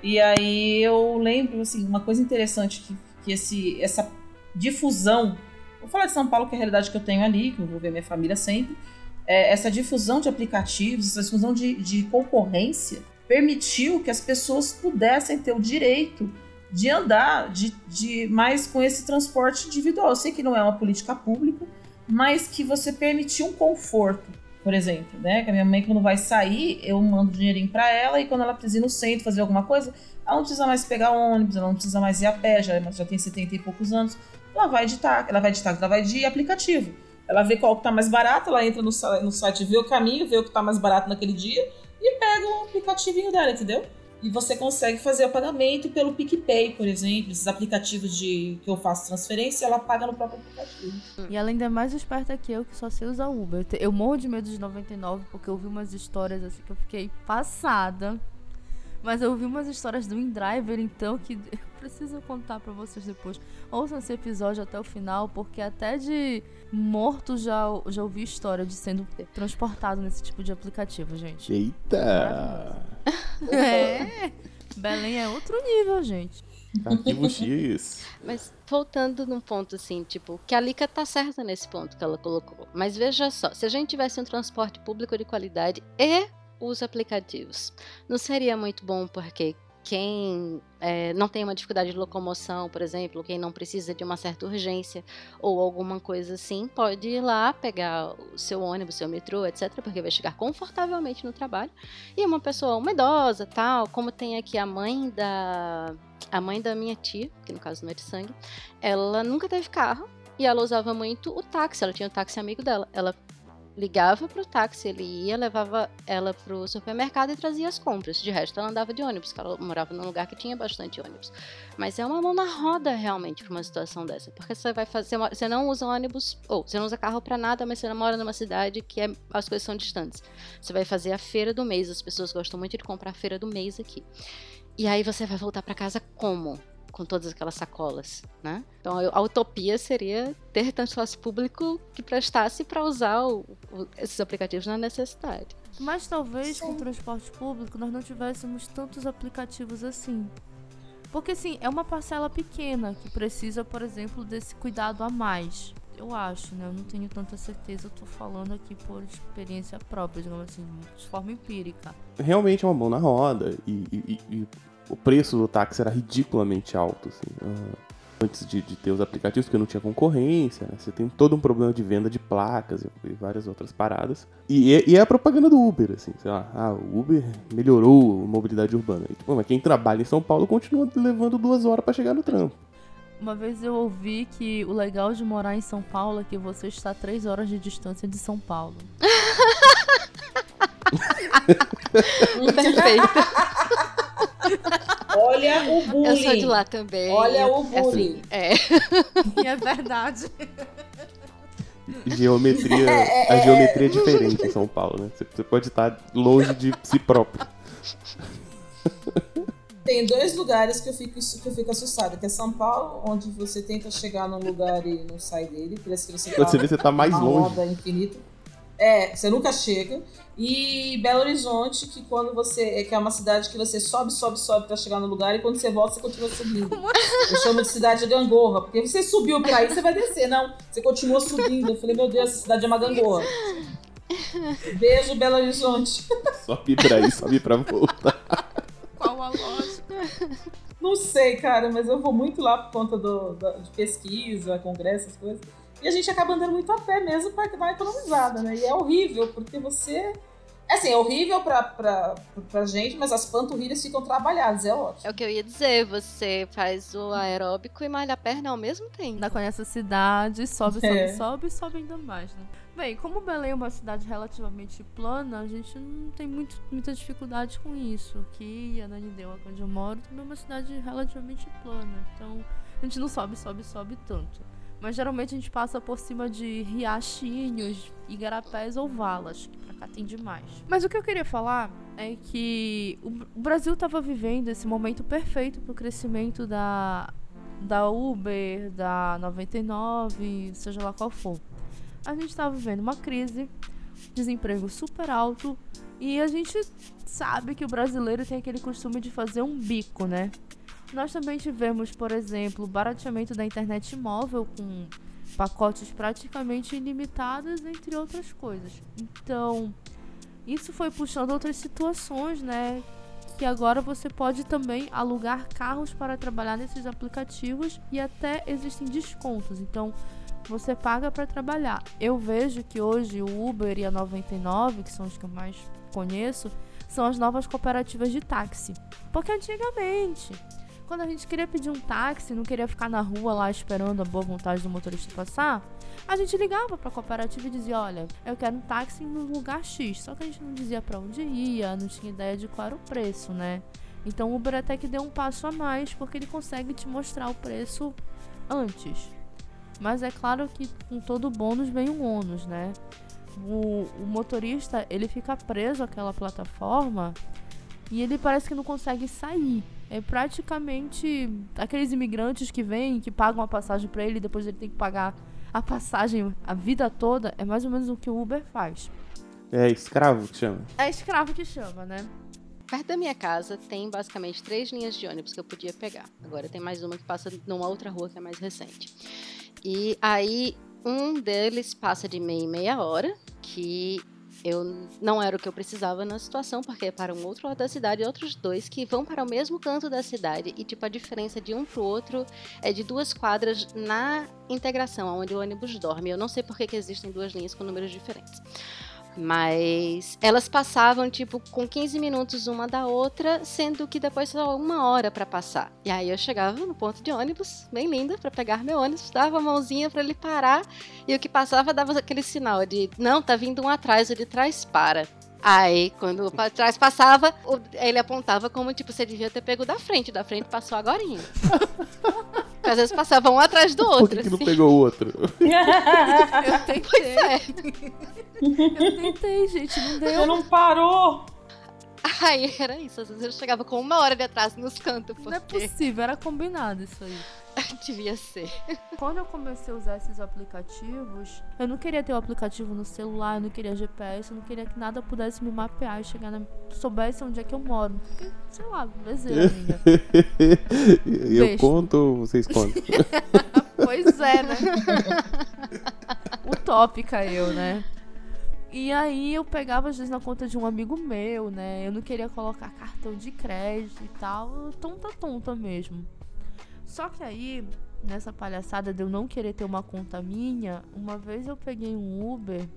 E aí eu lembro, assim, uma coisa interessante que, que esse, essa difusão, vou falar de São Paulo, que é a realidade que eu tenho ali, que eu vou ver minha família sempre, é, essa difusão de aplicativos, essa difusão de, de concorrência, permitiu que as pessoas pudessem ter o direito de andar de, de mais com esse transporte individual. Eu sei que não é uma política pública, mas que você permitiu um conforto, por exemplo, né? Que a minha mãe, quando vai sair, eu mando dinheirinho para ela e quando ela precisa ir no centro fazer alguma coisa, ela não precisa mais pegar ônibus, ela não precisa mais ir a pé, já, já tem 70 e poucos anos. Ela vai de táxi, ela vai de táxi, ela vai de aplicativo. Ela vê qual que tá mais barato, ela entra no, no site, vê o caminho, vê o que tá mais barato naquele dia e pega o aplicativinho dela, entendeu? E você consegue fazer o pagamento pelo PicPay, por exemplo, esses aplicativos de que eu faço transferência, ela paga no próprio aplicativo. E ela ainda é mais esperta que eu, que só sei usar Uber. Eu morro de medo de 99, porque eu vi umas histórias assim que eu fiquei passada. Mas eu vi umas histórias do InDriver, então, que eu preciso contar para vocês depois. Ouçam esse episódio até o final, porque até de morto já, já ouvi história de sendo transportado nesse tipo de aplicativo, gente. Eita! É! Belém é outro nível, gente. Arquivo X. Mas voltando num ponto assim, tipo, que a Lika tá certa nesse ponto que ela colocou. Mas veja só, se a gente tivesse um transporte público de qualidade e os aplicativos, não seria muito bom porque quem é, não tem uma dificuldade de locomoção, por exemplo, quem não precisa de uma certa urgência ou alguma coisa assim, pode ir lá pegar o seu ônibus, seu metrô, etc., porque vai chegar confortavelmente no trabalho. E uma pessoa, uma idosa, tal, como tem aqui a mãe da a mãe da minha tia, que no caso não é de sangue, ela nunca teve carro e ela usava muito o táxi, ela tinha o táxi amigo dela. Ela ligava pro táxi, ele ia, levava ela pro supermercado e trazia as compras. De resto, ela andava de ônibus, porque ela morava num lugar que tinha bastante ônibus. Mas é uma mão na roda realmente para uma situação dessa, porque você vai fazer, você não usa ônibus, ou você não usa carro para nada, mas você mora numa cidade que é, as coisas são distantes. Você vai fazer a feira do mês, as pessoas gostam muito de comprar a feira do mês aqui. E aí você vai voltar para casa como? Com todas aquelas sacolas, né? Então a utopia seria ter transporte público que prestasse para usar o, o, esses aplicativos na necessidade. Mas talvez Sim. com o transporte público nós não tivéssemos tantos aplicativos assim. Porque sim, é uma parcela pequena que precisa, por exemplo, desse cuidado a mais. Eu acho, né? Eu não tenho tanta certeza, eu tô falando aqui por experiência própria, digamos assim, de forma empírica. Realmente é uma mão na roda e, e, e o preço do táxi era ridiculamente alto, assim. Antes de, de, ter os aplicativos, porque não tinha concorrência, né? Você tem todo um problema de venda de placas e, e várias outras paradas. E, e, e, é a propaganda do Uber, assim, sei lá, ah, o Uber melhorou a mobilidade urbana. E, tipo, mas quem trabalha em São Paulo continua levando duas horas para chegar no trampo. Uma vez eu ouvi que o legal de morar em São Paulo é que você está a três horas de distância de São Paulo. Perfeito. Olha o bullying. Eu sou de lá também. Olha o É bullying. assim, é. E é verdade. Geometria, a geometria é diferente em São Paulo, né? Você- pode estar longe de si próprio. Tem dois lugares que eu fico, que eu fico assustada, que é São Paulo, onde você tenta chegar num lugar e não sai dele, parece que você Quando você tá vê, você tá mais uma longe. roda infinita. É, você nunca chega. E Belo Horizonte, que quando você. que é uma cidade que você sobe, sobe, sobe pra chegar no lugar, e quando você volta, você continua subindo. Eu chamo de cidade de gangorra, porque você subiu pra aí, você vai descer. Não, você continua subindo. Eu falei, meu Deus, essa cidade é uma gangorra. Beijo, Belo Horizonte. Sobe pra ir, sobe pra voltar. Qual a lógica? Não sei, cara, mas eu vou muito lá por conta do, da- de pesquisa, congresso, essas coisas. E a gente acaba andando muito a pé mesmo pra dar uma economizada, né? E é horrível, porque você. Assim, é horrível pra, pra, pra gente, mas as panturrilhas ficam trabalhadas, é ótimo. É o que eu ia dizer, você faz o aeróbico e malha a perna ao mesmo tempo. Ainda conhece a cidade, sobe, sobe, É. sobe, sobe ainda mais, né? Bem, como Belém é uma cidade relativamente plana, a gente não tem muito, muita dificuldade com isso. Aqui, Ananindeua, onde eu moro, também é uma cidade relativamente plana. Então, a gente não sobe, sobe, sobe tanto. Mas geralmente a gente passa por cima de riachinhos, igarapés ou valas, que pra cá tem demais. Mas o que eu queria falar é que o Br- o Brasil estava vivendo esse momento perfeito pro crescimento da, da Uber, da 99, seja lá qual for. A gente está vivendo uma crise, desemprego super alto e a gente sabe que o brasileiro tem aquele costume de fazer um bico, né? Nós também tivemos, por exemplo, barateamento da internet móvel com pacotes praticamente ilimitados, entre outras coisas. Então, isso foi puxando outras situações, né? Que agora você pode também alugar carros para trabalhar nesses aplicativos e até existem descontos. Então, você paga para trabalhar. Eu vejo que hoje o Uber e a 99, que são os que eu mais conheço, são as novas cooperativas de táxi. Porque antigamente, quando a gente queria pedir um táxi, não queria ficar na rua lá esperando a boa vontade do motorista passar, a gente ligava para a cooperativa e dizia: Olha, eu quero um táxi no lugar X. Só que a gente não dizia para onde ia, não tinha ideia de qual era o preço, né? Então o Uber até que deu um passo a mais, porque ele consegue te mostrar o preço antes. Mas é claro que com todo bônus vem um ônus, né? O, o motorista ele fica preso àquela plataforma e ele parece que não consegue sair. É praticamente aqueles imigrantes que vêm, que pagam a passagem pra ele e depois ele tem que pagar a passagem a vida toda. É mais ou menos o que o Uber faz. É escravo que chama. É escravo que chama, né? Perto da minha casa tem basicamente três linhas de ônibus que eu podia pegar. Agora tem mais uma que passa numa outra rua que é mais recente. E aí um deles passa de meia em meia hora, que eu não era o que eu precisava na situação, porque é para um outro lado da cidade outros dois que vão para o mesmo canto da cidade. E tipo, a diferença de um pro outro é de duas quadras na integração, onde o ônibus dorme. Eu não sei por que, que existem duas linhas com números diferentes. Mas elas passavam, tipo, com 15 minutos uma da outra, sendo que depois só uma hora para passar. E aí eu chegava no ponto de ônibus, bem linda, para pegar meu ônibus, dava a mãozinha para ele parar, e o que passava dava aquele sinal de, não, tá vindo um atrás, o de trás para. Aí, quando o trás passava, ele apontava como, tipo, você devia ter pego da frente, da frente passou agorinha. Porque às vezes passava um atrás do Por outro, que, que não assim. pegou o outro? Eu tentei. Pois é. Eu tentei, gente, não Você deu. não parou! Aí era isso, às vezes eu chegava com uma hora de atraso nos cantos, Não é porque possível, era combinado isso aí. devia ser. Quando eu comecei a usar esses aplicativos, eu não queria ter o aplicativo no celular, eu não queria GPS, eu não queria que nada pudesse me mapear e chegar na. soubesse onde é que eu moro. Porque, sei lá, bezeira, amiga. eu Beijo. conto ou vocês contam? Pois é, né? Utópica eu, né? E aí eu pegava às vezes na conta de um amigo meu, né? Eu não queria colocar cartão de crédito e tal, tonta tonta mesmo. Só que aí, nessa palhaçada de eu não querer ter uma conta minha, uma vez eu peguei um Uber,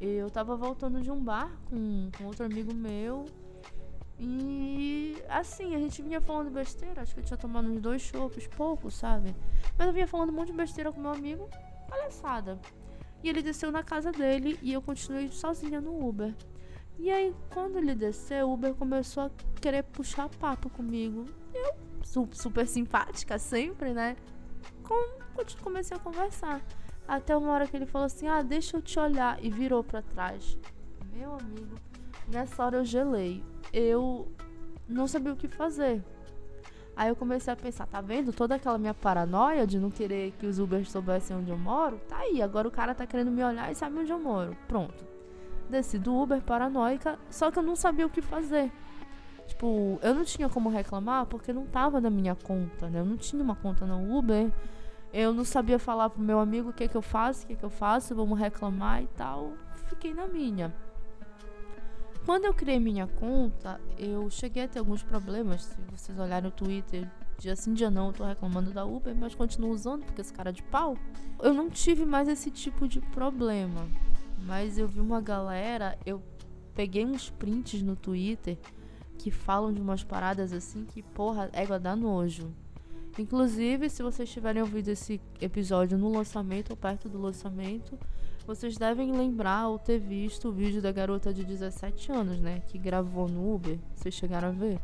eu tava voltando de um bar com, com outro amigo meu. E assim, a gente vinha falando besteira, acho que eu tinha tomado uns dois chopes, pouco, sabe? Mas eu vinha falando um monte de besteira com meu amigo, palhaçada. E ele desceu na casa dele e eu continuei sozinha no Uber. E aí, quando ele desceu, o Uber começou a querer puxar papo comigo. Super simpática sempre, né? Com, comecei a conversar. Até uma hora que ele falou assim: Ah, deixa eu te olhar. E virou para trás. Meu amigo, nessa hora eu gelei. Eu não sabia o que fazer. Aí eu comecei a pensar, tá vendo? Toda aquela minha paranoia de não querer que os Ubers soubessem onde eu moro, tá aí. Agora o cara tá querendo me olhar e sabe onde eu moro. Pronto. Desci do Uber paranoica, só que eu não sabia o que fazer. Tipo, eu não tinha como reclamar porque não tava na minha conta, né? Eu não tinha uma conta no Uber. Eu não sabia falar pro meu amigo o que que eu faço, o que que eu faço, vamos reclamar e tal. Fiquei na minha. Quando eu criei minha conta, eu cheguei a ter alguns problemas. Se vocês olharem o Twitter, dia sim, dia não, eu tô reclamando da Uber, mas continuo usando porque esse cara é de pau. Eu não tive mais esse tipo de problema. Mas eu vi uma galera, eu peguei uns prints no Twitter que falam de umas paradas assim que, porra, égua dá nojo. Inclusive, se vocês tiverem ouvido esse episódio no lançamento ou perto do lançamento, vocês devem lembrar ou ter visto o vídeo da garota de 17 anos, né? Que gravou no Uber. Vocês chegaram a ver?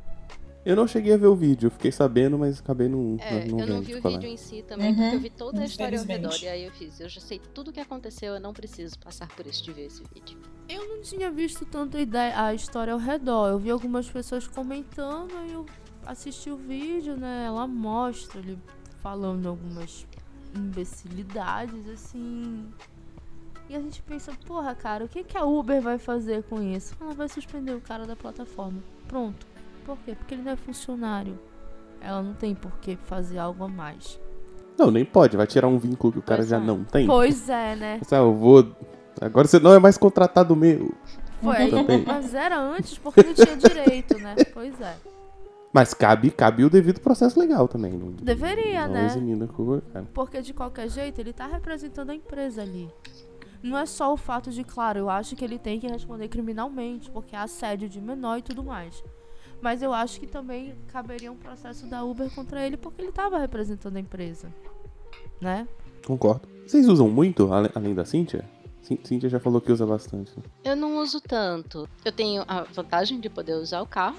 Eu não cheguei a ver o vídeo, fiquei sabendo, mas acabei não. É, não eu não vi o vídeo em si também, uhum. porque eu vi toda a história ao redor. E aí eu fiz, eu já sei tudo o que aconteceu, eu não preciso passar por isso de ver esse vídeo. Eu não tinha visto tanto a história ao redor. Eu vi algumas pessoas comentando, aí eu assisti o vídeo, né? Ela mostra ele falando algumas imbecilidades, assim. E a gente pensa, porra, cara, o que, que a Uber vai fazer com isso? Ela vai suspender o cara da plataforma. Pronto. Por quê? Porque ele não é funcionário. Ela não tem por que fazer algo a mais. Não, nem pode. Vai tirar um vínculo que o cara pois já é. não tem. Pois é, né? eu vou. Agora você não é mais contratado meu. Foi, aí, mas era antes porque não tinha direito, né? Pois é. Mas cabe, cabe o devido processo legal também. Não, Deveria, não né? É. Porque de qualquer jeito ele tá representando a empresa ali. Não é só o fato de, claro, eu acho que ele tem que responder criminalmente, porque é assédio de menor e tudo mais. Mas eu acho que também caberia um processo da Uber contra ele porque ele estava representando a empresa. Né? Concordo. Vocês usam muito, além da Cíntia? Cíntia já falou que usa bastante. Eu não uso tanto. Eu tenho a vantagem de poder usar o carro.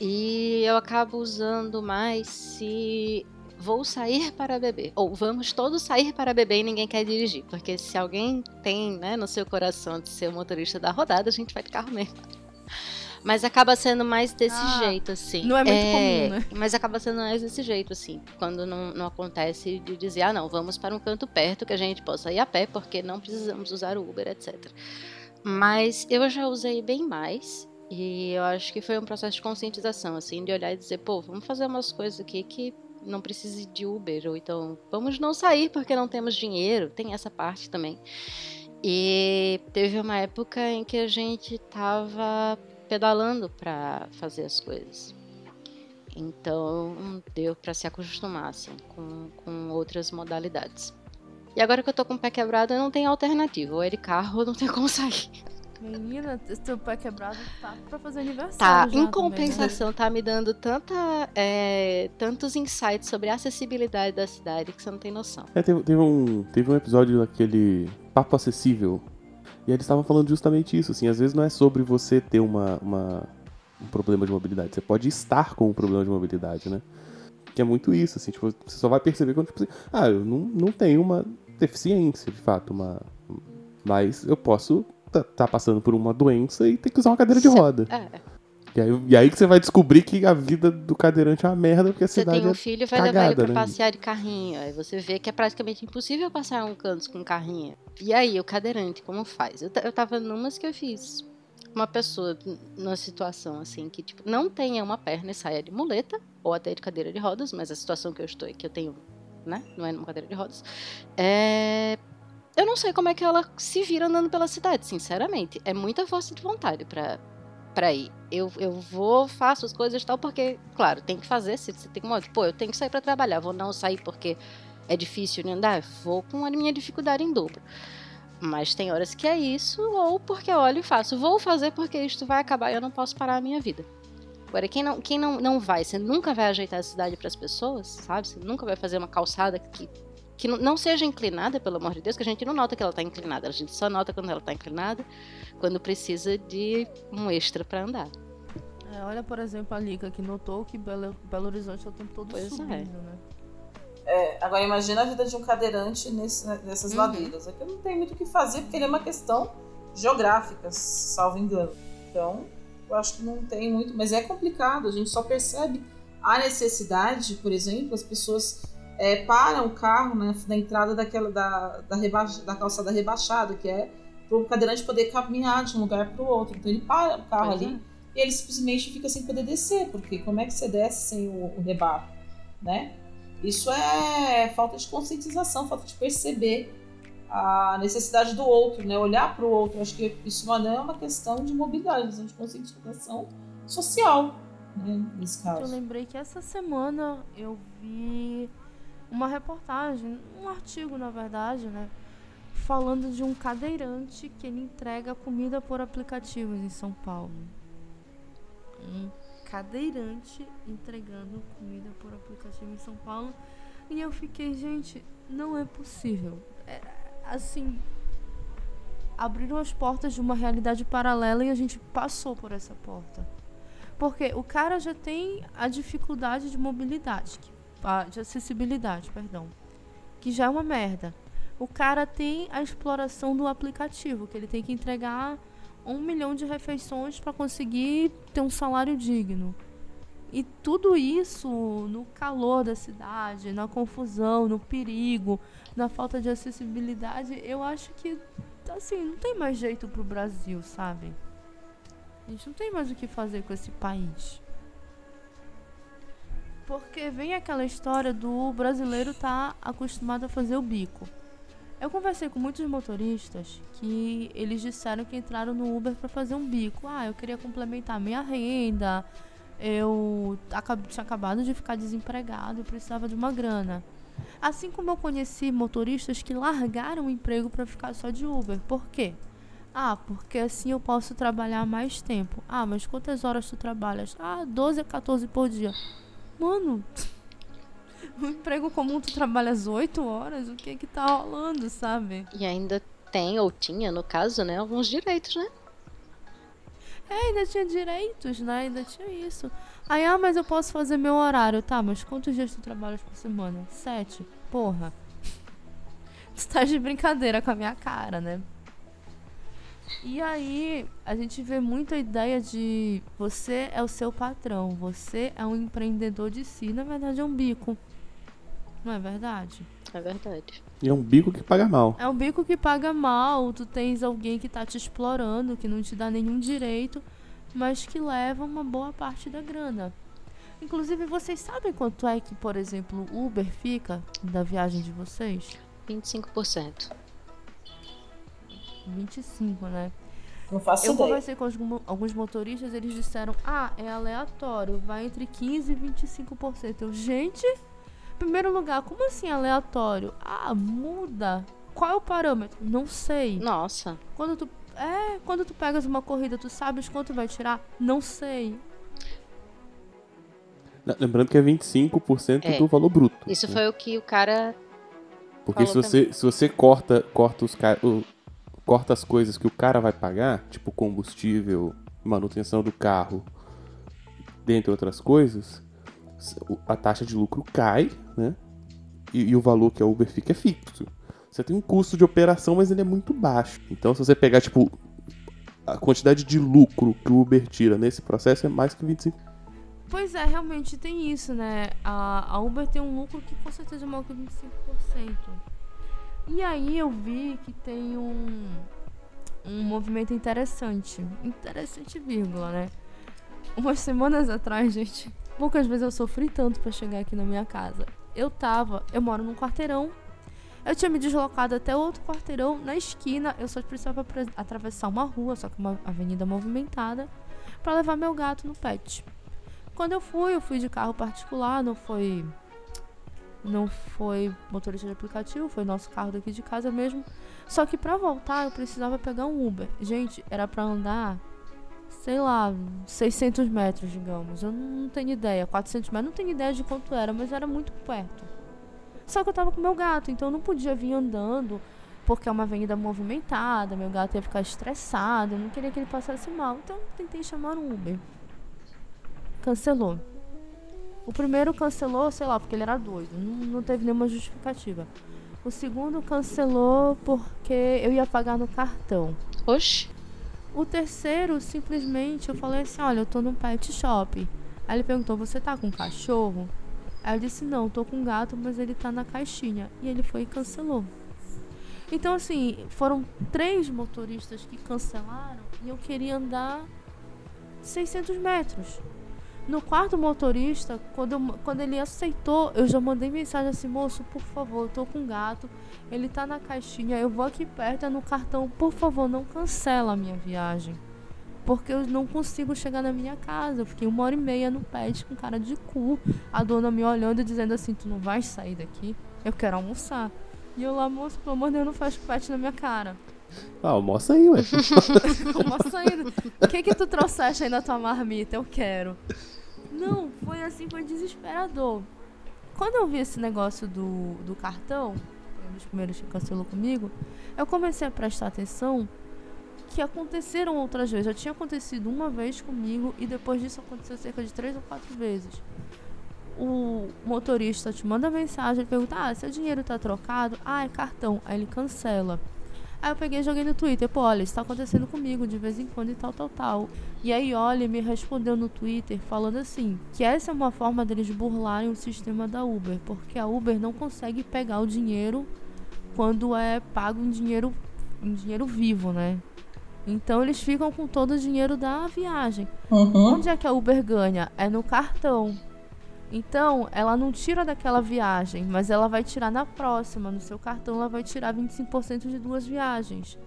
E eu acabo usando mais se vou sair para beber. Ou vamos todos sair para beber e ninguém quer dirigir. Porque se alguém tem né, no seu coração de ser o motorista da rodada, a gente vai de carro mesmo. Mas acaba sendo mais desse ah, jeito, assim. Não é muito é, comum, né? Mas acaba sendo mais desse jeito, assim. Quando não, não acontece de dizer, ah, não, vamos para um canto perto que a gente possa ir a pé, porque não precisamos usar o Uber, etc. Mas eu já usei bem mais. E eu acho que foi um processo de conscientização, assim, de olhar e dizer, pô, vamos fazer umas coisas aqui que não precise de Uber, ou então vamos não sair porque não temos dinheiro, tem essa parte também. E teve uma época em que a gente tava pedalando para fazer as coisas. Então deu para se acostumar assim, com, com outras modalidades. E agora que eu tô com o pé quebrado, eu não tenho alternativa. Ou é de carro ou não tem como sair. Menina, seu pé quebrado tá pra fazer aniversário. Tá, em compensação, também, né? tá me dando tanta, é, tantos insights sobre a acessibilidade da cidade que você não tem noção. É, teve, teve, um, teve um episódio daquele Papo Acessível. E eles estavam falando justamente isso, assim, às vezes não é sobre você ter uma, uma, um problema de mobilidade, você pode estar com um problema de mobilidade, né? Que é muito isso, assim, tipo, você só vai perceber quando, tipo assim, ah, eu não, não tenho uma deficiência, de fato, uma... Mas eu posso tá, tá, passando por uma doença e tem que usar uma cadeira de roda. É. E aí, e aí que você vai descobrir que a vida do cadeirante é uma merda, porque a você cidade tem um é filho, vai cagada, levar ele pra né? passear de carrinho. Aí você vê que é praticamente impossível passar um canto com carrinho. E aí, o cadeirante, como faz? Eu, eu tava numas que eu fiz uma pessoa numa situação assim que tipo não tenha uma perna e saia de muleta ou até de cadeira de rodas, mas a situação que eu estou é que eu tenho, né, não é numa cadeira de rodas, é eu não sei como é que ela se vira andando pela cidade, sinceramente. É muita força de vontade para para ir. Eu, eu vou, faço as coisas e tal, porque, claro, tem que fazer. Se você tem que, pô, eu tenho que sair para trabalhar, vou não sair porque é difícil de andar, vou com a minha dificuldade em dobro. Mas tem horas que é isso, ou porque eu olho e faço. Vou fazer porque isto vai acabar e eu não posso parar a minha vida. Agora, quem não, quem não, não vai, você nunca vai ajeitar a cidade para as pessoas, sabe? Você nunca vai fazer uma calçada que que não seja inclinada, pelo amor de Deus, que a gente não nota que ela está inclinada, a gente só nota quando ela está inclinada, quando precisa de um extra para andar. É, olha, por exemplo, a Lica que notou que Belo, Belo Horizonte é o tempo todo pois é. subindo, é. né? É, agora imagina a vida de um cadeirante nesse, né, nessas uhum. ladeiras. É que não tem muito o que fazer, porque ele é uma questão geográfica, salvo engano. Então, eu acho que não tem muito, mas é complicado, a gente só percebe a necessidade, por exemplo, as pessoas é, param o carro né, na entrada daquela da, da, rebaixa, da calçada rebaixada, que é para o cadeirante poder caminhar de um lugar para o outro. Então ele para o carro ali é. e ele simplesmente fica sem poder descer, porque como é que você desce sem o, o rebar, né? Isso é falta de conscientização, falta de perceber a necessidade do outro, né? Olhar para o outro. Acho que isso não é uma questão de mobilidade, é uma questão de conscientização social, né? Nesse caso. Eu lembrei que essa semana eu vi uma reportagem, um artigo na verdade, né? Falando de um cadeirante que ele entrega comida por aplicativos em São Paulo. Um cadeirante entregando comida por aplicativo em São Paulo. E eu fiquei, gente, não é possível. É, assim, abriram as portas de uma realidade paralela e a gente passou por essa porta. Porque o cara já tem a dificuldade de mobilidade, de acessibilidade, perdão, que já é uma merda. O cara tem a exploração do aplicativo, que ele tem que entregar um milhão de refeições para conseguir ter um salário digno. E tudo isso no calor da cidade, na confusão, no perigo, na falta de acessibilidade, eu acho que assim, não tem mais jeito pro Brasil, sabe? A gente não tem mais o que fazer com esse país. Porque vem aquela história do brasileiro tá acostumado a fazer o bico. Eu conversei com muitos motoristas que eles disseram que entraram no Uber para fazer um bico. Ah, eu queria complementar minha renda. Eu tinha acabado de ficar desempregado e precisava de uma grana. Assim como eu conheci motoristas que largaram o emprego para ficar só de Uber. Por quê? Ah, porque assim eu posso trabalhar mais tempo. Ah, mas quantas horas tu trabalhas? Ah, 12 a 14 por dia. Mano, no emprego comum tu trabalha às 8 horas, o que é que tá rolando, sabe? E ainda tem, ou tinha, no caso, né, alguns direitos, né? É, ainda tinha direitos, né? Ainda tinha isso. Aí, ah, mas eu posso fazer meu horário. Tá, mas quantos dias tu trabalhas por semana? Sete. Porra. Tu tá de brincadeira com a minha cara, né? E aí, a gente vê muita ideia de você é o seu patrão, você é um empreendedor de si, na verdade é um bico. Não é verdade? É verdade. E é um bico que paga mal. É um bico que paga mal. Tu tens alguém que tá te explorando, que não te dá nenhum direito, mas que leva uma boa parte da grana. Inclusive, vocês sabem quanto é que, por exemplo, o Uber fica da viagem de vocês? 25%. 25, né? Não faço Eu ideia. conversei com alguns motoristas, eles disseram: ah, é aleatório, vai entre 15% e 25%. Eu, gente, Primeiro lugar, como assim aleatório? Ah, muda. Qual é o parâmetro? Não sei. Nossa. Quando tu é, quando tu pegas uma corrida, tu sabes quanto vai tirar? Não sei. Lembrando que é 25% é. do valor bruto. Isso né? foi o que o cara Porque se você, se você corta, corta os corta as coisas que o cara vai pagar, tipo combustível, manutenção do carro, dentre outras coisas, a taxa de lucro cai, né? E, e, o valor que a Uber fica é fixo. Você tem um custo de operação, mas ele é muito baixo. Então, se você pegar, tipo, a quantidade de lucro que o Uber tira nesse processo é mais que 25%. Pois é, realmente tem isso, né? A, a Uber tem um lucro que com certeza é maior que 25%. E aí eu vi que tem um, um movimento interessante. Interessante, vírgula, né? Umas semanas atrás, gente, Poucas vezes eu sofri tanto para chegar aqui na minha casa. Eu tava, eu moro num quarteirão. Eu tinha me deslocado até outro quarteirão na esquina. Eu só precisava atravessar uma rua, só que uma avenida movimentada, para levar meu gato no pet. Quando eu fui, eu fui de carro particular, não foi não foi motorista de aplicativo, foi nosso carro daqui de casa mesmo. Só que para voltar eu precisava pegar um Uber. Gente, era para andar sei lá, 600 metros, digamos. Eu não tenho ideia. 400 metros, não tenho ideia de quanto era, mas era muito perto. Só que eu tava com meu gato, então eu não podia vir andando, porque é uma avenida movimentada, meu gato ia ficar estressado, eu não queria que ele passasse mal. Então eu tentei chamar um Uber. cancelou. O primeiro cancelou, sei lá, porque ele era doido, não, não teve nenhuma justificativa. O segundo cancelou porque eu ia pagar no cartão. Oxi. O terceiro, simplesmente, eu falei assim: olha, eu tô num pet shop. Aí ele perguntou: você tá com cachorro? Aí eu disse: não, tô com gato, mas ele tá na caixinha. E ele foi e cancelou. Então, assim, foram três motoristas que cancelaram e eu queria andar 600 metros. No quarto motorista, quando, eu, quando ele aceitou, eu já mandei mensagem assim: moço, por favor, eu tô com um gato, ele tá na caixinha, eu vou aqui perto, é no cartão, por favor, não cancela a minha viagem. Porque eu não consigo chegar na minha casa. Eu fiquei uma hora e meia no pet com cara de cu. A dona me olhando e dizendo assim: Tu não vai sair daqui? Eu quero almoçar. E eu lá, moço, pelo amor de Deus, não faz pet na minha cara. Ah, almoça aí, ué. almoça aí. O que que tu trouxeste aí na tua marmita? Eu quero. Não, foi assim, foi desesperador. Quando eu vi esse negócio do, do cartão, um dos primeiros que cancelou comigo, eu comecei a prestar atenção que aconteceram outras vezes. Já tinha acontecido uma vez comigo e depois disso aconteceu cerca de três ou quatro vezes. O motorista te manda mensagem e pergunta: Ah, seu dinheiro tá trocado? Ah, é cartão. Aí ele cancela. Aí eu peguei e joguei no Twitter, pô, olha, isso tá acontecendo comigo de vez em quando e tal, tal, tal. E aí, olha, me respondeu no Twitter falando assim, que essa é uma forma deles burlarem o sistema da Uber, porque a Uber não consegue pegar o dinheiro quando é pago em dinheiro, em dinheiro vivo, né? Então eles ficam com todo o dinheiro da viagem. Uhum. Onde é que a Uber ganha? É no cartão. Então, ela não tira daquela viagem, mas ela vai tirar na próxima. No seu cartão, ela vai tirar 25% de duas viagens.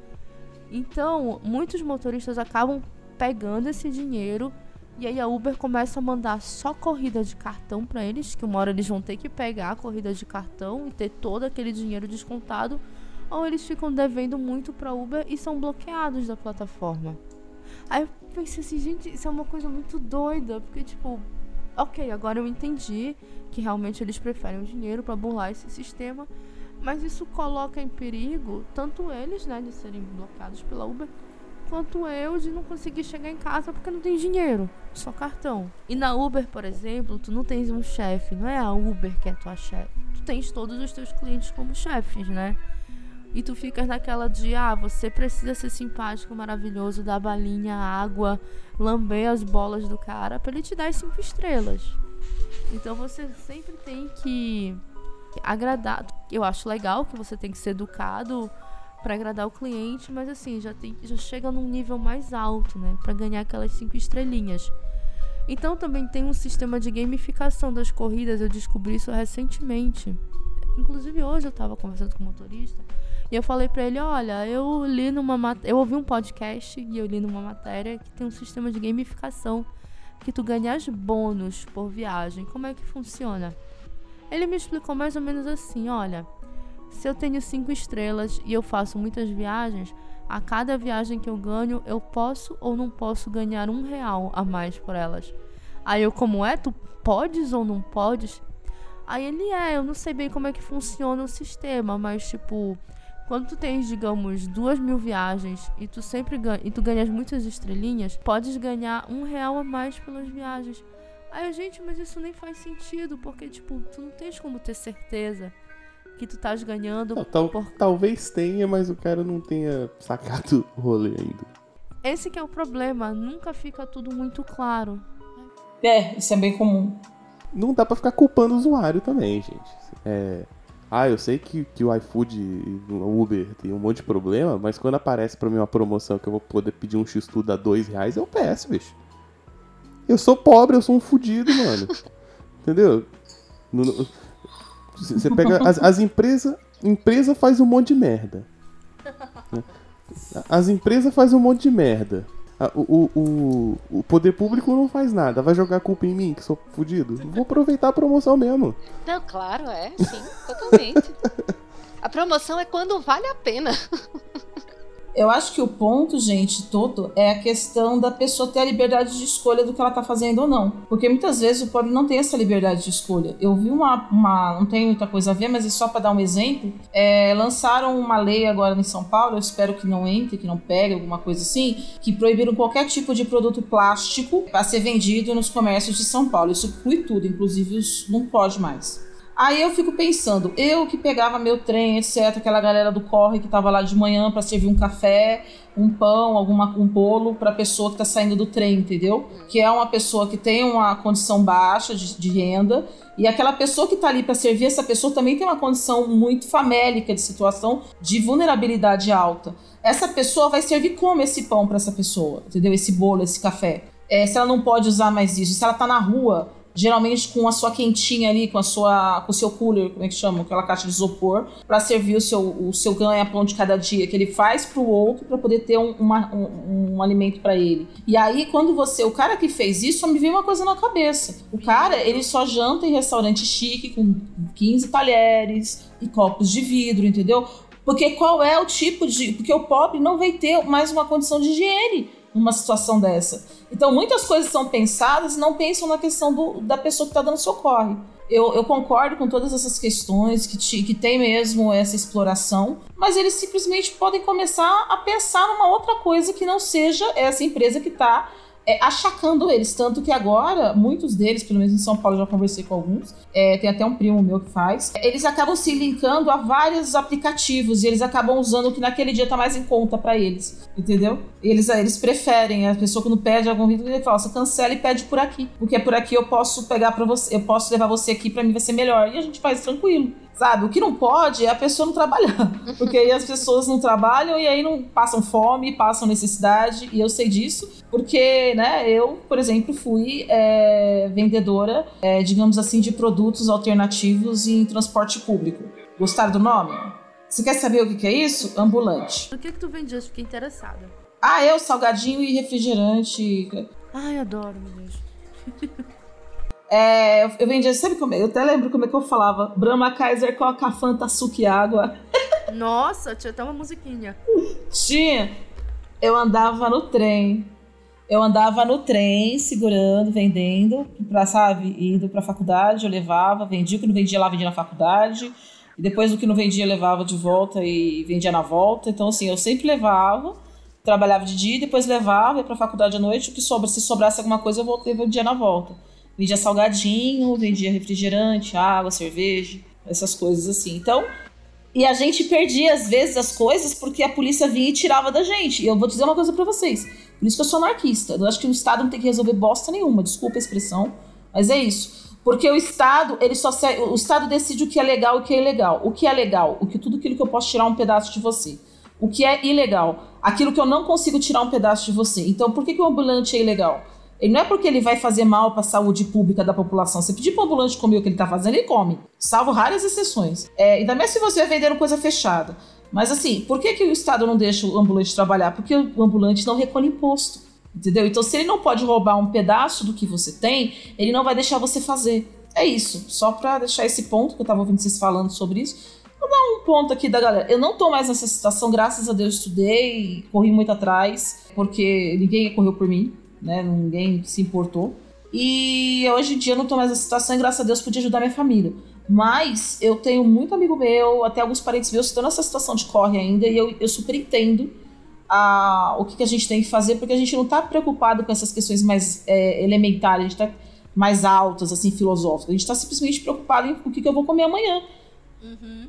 Então, muitos motoristas acabam pegando esse dinheiro e aí a Uber começa a mandar só corrida de cartão para eles, que uma hora eles vão ter que pegar a corrida de cartão e ter todo aquele dinheiro descontado, ou eles ficam devendo muito para Uber e são bloqueados da plataforma. Aí eu pensei assim, gente, isso é uma coisa muito doida, porque tipo, ok, agora eu entendi que realmente eles preferem o dinheiro para burlar esse sistema, mas isso coloca em perigo tanto eles, né, de serem bloqueados pela Uber, quanto eu de não conseguir chegar em casa porque não tem dinheiro, só cartão. E na Uber, por exemplo, tu não tens um chefe, não é a Uber que é tua chefe. Tu tens todos os teus clientes como chefes, né? E tu ficas naquela de, ah, você precisa ser simpático, maravilhoso, dar balinha, água, lamber as bolas do cara pra ele te dar as cinco estrelas. Então você sempre tem que agradar. Eu acho legal que você tem que ser educado para agradar o cliente, mas assim, já, tem, já chega num nível mais alto, né? Para ganhar aquelas cinco estrelinhas. Então também tem um sistema de gamificação das corridas, eu descobri isso recentemente. Inclusive hoje eu estava conversando com o motorista e eu falei para ele, olha, eu li numa eu ouvi um podcast e eu li numa matéria que tem um sistema de gamificação que tu ganhas bônus por viagem. Como é que funciona? Ele me explicou mais ou menos assim, olha, se eu tenho cinco estrelas e eu faço muitas viagens, a cada viagem que eu ganho, eu posso ou não posso ganhar um real a mais por elas. Aí eu, como é? Tu podes ou não podes? Aí ele é, eu não sei bem como é que funciona o sistema, mas tipo, quando tu tens, digamos, duas mil viagens e tu sempre ganha, e tu ganhas muitas estrelinhas, podes ganhar um real a mais pelas viagens. Aí, gente, mas isso nem faz sentido, porque, tipo, tu não tens como ter certeza que tu estás ganhando. Não, tal, por... Talvez tenha, mas o cara não tenha sacado o rolê ainda. Esse que é o problema, nunca fica tudo muito claro. É, isso é bem comum. Não dá para ficar culpando o usuário também, gente. É, ah, eu sei que, que o iFood e o Uber tem um monte de problema, mas quando aparece para mim uma promoção que eu vou poder pedir um X-Tudo a dois reais, eu peço, bicho. Eu sou pobre, eu sou um fudido, mano. Entendeu? Você pega as, as empresas. Empresa faz um monte de merda. Né? As empresas fazem um monte de merda. O, o, o, poder público não faz nada. Vai jogar culpa em mim, que sou fudido? Vou aproveitar a promoção mesmo. Não, claro, é. Sim, totalmente. a promoção é quando vale a pena. Eu acho que o ponto, gente, todo é a questão da pessoa ter a liberdade de escolha do que ela tá fazendo ou não. Porque muitas vezes o pobre não tem essa liberdade de escolha. Eu vi uma. uma não tem muita coisa a ver, mas é só para dar um exemplo. É, lançaram uma lei agora em São Paulo, eu espero que não entre, que não pegue, alguma coisa assim, que proibiram qualquer tipo de produto plástico para ser vendido nos comércios de São Paulo. Isso inclui tudo, inclusive os não pode mais. Aí eu fico pensando, eu que pegava meu trem, etc, aquela galera do corre que tava lá de manhã para servir um café, um pão, alguma um bolo para pessoa que tá saindo do trem, entendeu? Que é uma pessoa que tem uma condição baixa de, de renda e aquela pessoa que tá ali para servir essa pessoa também tem uma condição muito famélica de situação de vulnerabilidade alta. Essa pessoa vai servir como esse pão para essa pessoa, entendeu? Esse bolo, esse café. É, se ela não pode usar mais isso, se ela tá na rua geralmente com a sua quentinha ali, com a sua, com o seu cooler, como é que chama, aquela caixa de isopor, para servir o seu, o seu ganha-pão de cada dia que ele faz para o outro para poder ter um, uma, um, um alimento para ele. E aí quando você, o cara que fez isso, só me veio uma coisa na cabeça. O cara, ele só janta em restaurante chique com 15 talheres e copos de vidro, entendeu? Porque qual é o tipo de. Porque o pobre não vai ter mais uma condição de higiene numa situação dessa. Então, muitas coisas são pensadas e não pensam na questão do, da pessoa que está dando socorro. Eu, eu, concordo com todas essas questões que, te, que tem mesmo essa exploração, mas eles simplesmente podem começar a pensar numa outra coisa que não seja essa empresa que está é, achacando eles. Tanto que agora, muitos deles, pelo menos em São Paulo, já conversei com alguns, é, tem até um primo meu que faz, eles acabam se linkando a vários aplicativos e eles acabam usando o que naquele dia tá mais em conta para eles. Entendeu? Eles, eles preferem, a pessoa quando pede algum vídeo, ele fala, você cancela e pede por aqui. Porque por aqui eu posso pegar para você, eu posso levar você aqui para mim vai ser melhor. E a gente faz tranquilo. Sabe? O que não pode é a pessoa não trabalhar. Porque aí as pessoas não trabalham e aí não passam fome, passam necessidade. E eu sei disso porque, né, eu, por exemplo, fui é, vendedora, é, digamos assim, de produtos alternativos em transporte público. Gostaram do nome? Você quer saber o que, é isso? Ambulante. O que, que tu vendias? Fiquei interessada. Ah, eu, salgadinho e refrigerante. Ai, adoro, meu Deus. É, eu vendia, sabe como é? Eu até lembro como é que eu falava. Brahma Kaiser, Coca, Fanta, açúcar e água. Nossa, tinha até uma musiquinha. tinha. Eu andava no trem. Eu andava no trem, segurando, vendendo, pra, sabe, indo pra faculdade, eu levava, vendia o que não vendia lá, vendia na faculdade. E depois o que não vendia, levava de volta e vendia na volta. Então, assim, eu sempre levava, trabalhava de dia, depois levava, ia pra faculdade à noite, o que sobra, se sobrasse alguma coisa, eu voltei o dia na volta. Vendia salgadinho, vendia refrigerante, água, cerveja, essas coisas assim. Então, e a gente perdia às vezes as coisas porque a polícia vinha e tirava da gente. E eu vou dizer uma coisa para vocês. Por isso que eu sou anarquista. Eu acho que o Estado não tem que resolver bosta nenhuma, desculpa a expressão, mas é isso. Porque o Estado, ele só o Estado decide o que é legal e o que é ilegal. O que é legal? O que tudo aquilo que eu posso tirar um pedaço de você. O que é ilegal? Aquilo que eu não consigo tirar um pedaço de você. Então, por que, que o ambulante é ilegal? Ele não é porque ele vai fazer mal para a saúde pública da população. Você pedir para o ambulante comer o que ele está fazendo, ele come. Salvo raras exceções. É, ainda mais se você vai vendendo coisa fechada. Mas assim, por que, que o Estado não deixa o ambulante trabalhar? Porque o ambulante não recolhe imposto. Entendeu? Então, se ele não pode roubar um pedaço do que você tem, ele não vai deixar você fazer. É isso. Só para deixar esse ponto, que eu estava ouvindo vocês falando sobre isso. Vou dar um ponto aqui da galera. Eu não tô mais nessa situação, graças a Deus estudei, corri muito atrás, porque ninguém correu por mim né? Ninguém se importou. E hoje em dia eu não tô mais nessa situação e graças a Deus pude ajudar minha família. Mas eu tenho muito amigo meu, até alguns parentes meus que estão nessa situação de corre ainda, e eu, eu super entendo a, o que, que a gente tem que fazer, porque a gente não tá preocupado com essas questões mais é, elementares, a gente tá mais altas, assim, filosóficas. A gente tá simplesmente preocupado em o que, que eu vou comer amanhã. Uhum.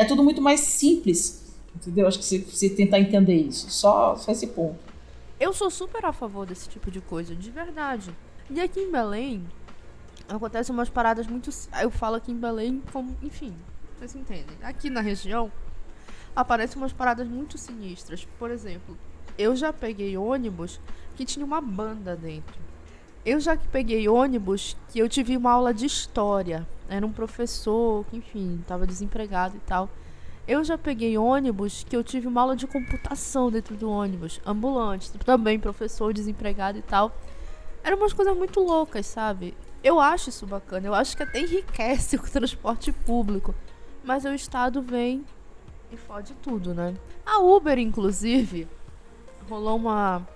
É tudo muito mais simples, entendeu? Acho que você tentar entender isso. Só, só esse ponto. Eu sou super a favor desse tipo de coisa, de verdade. E aqui em Belém, acontecem umas paradas muito. Eu falo aqui em Belém como. Enfim, vocês entendem. Aqui na região, aparecem umas paradas muito sinistras. Por exemplo, eu já peguei ônibus que tinha uma banda dentro. Eu já peguei ônibus que eu tive uma aula de história. Era um professor que, enfim, estava desempregado e tal. Eu já peguei ônibus que eu tive uma aula de computação dentro do ônibus, ambulante, também professor desempregado e tal. Eram umas coisas muito loucas, sabe? Eu acho isso bacana, eu acho que até enriquece o transporte público. Mas o Estado vem e fode tudo, né? A Uber, inclusive, rolou uma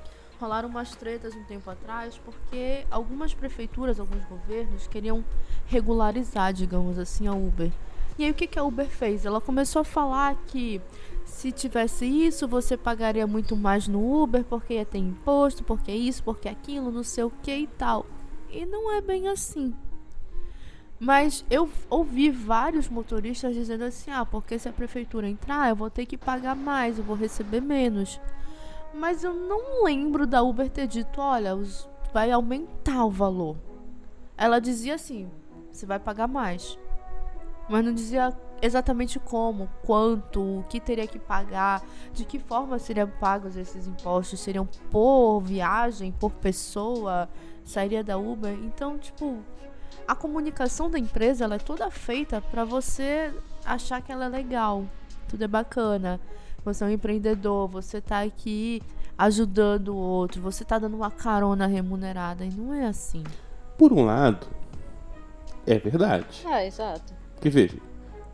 rolaram umas tretas um tempo atrás porque algumas prefeituras, alguns governos queriam regularizar, digamos assim, a Uber. E aí o que, que a Uber fez? Ela começou a falar que se tivesse isso, você pagaria muito mais no Uber, porque ia ter imposto, porque isso, porque aquilo, não sei o que e tal. E não é bem assim. Mas eu ouvi vários motoristas dizendo assim: ah, porque se a prefeitura entrar, eu vou ter que pagar mais, eu vou receber menos. Mas eu não lembro da Uber ter dito: olha, os, vai aumentar o valor. Ela dizia assim: você vai pagar mais. Mas não dizia exatamente como, quanto, o que teria que pagar, de que forma seriam pagos esses impostos, seriam por viagem, por pessoa, sairia da Uber. Então, tipo, a comunicação da empresa ela é toda feita para você achar que ela é legal, tudo é bacana. Você é um empreendedor, você tá aqui ajudando o outro, você tá dando uma carona remunerada e não é assim. Por um lado, é verdade. Ah, exato. Que veja.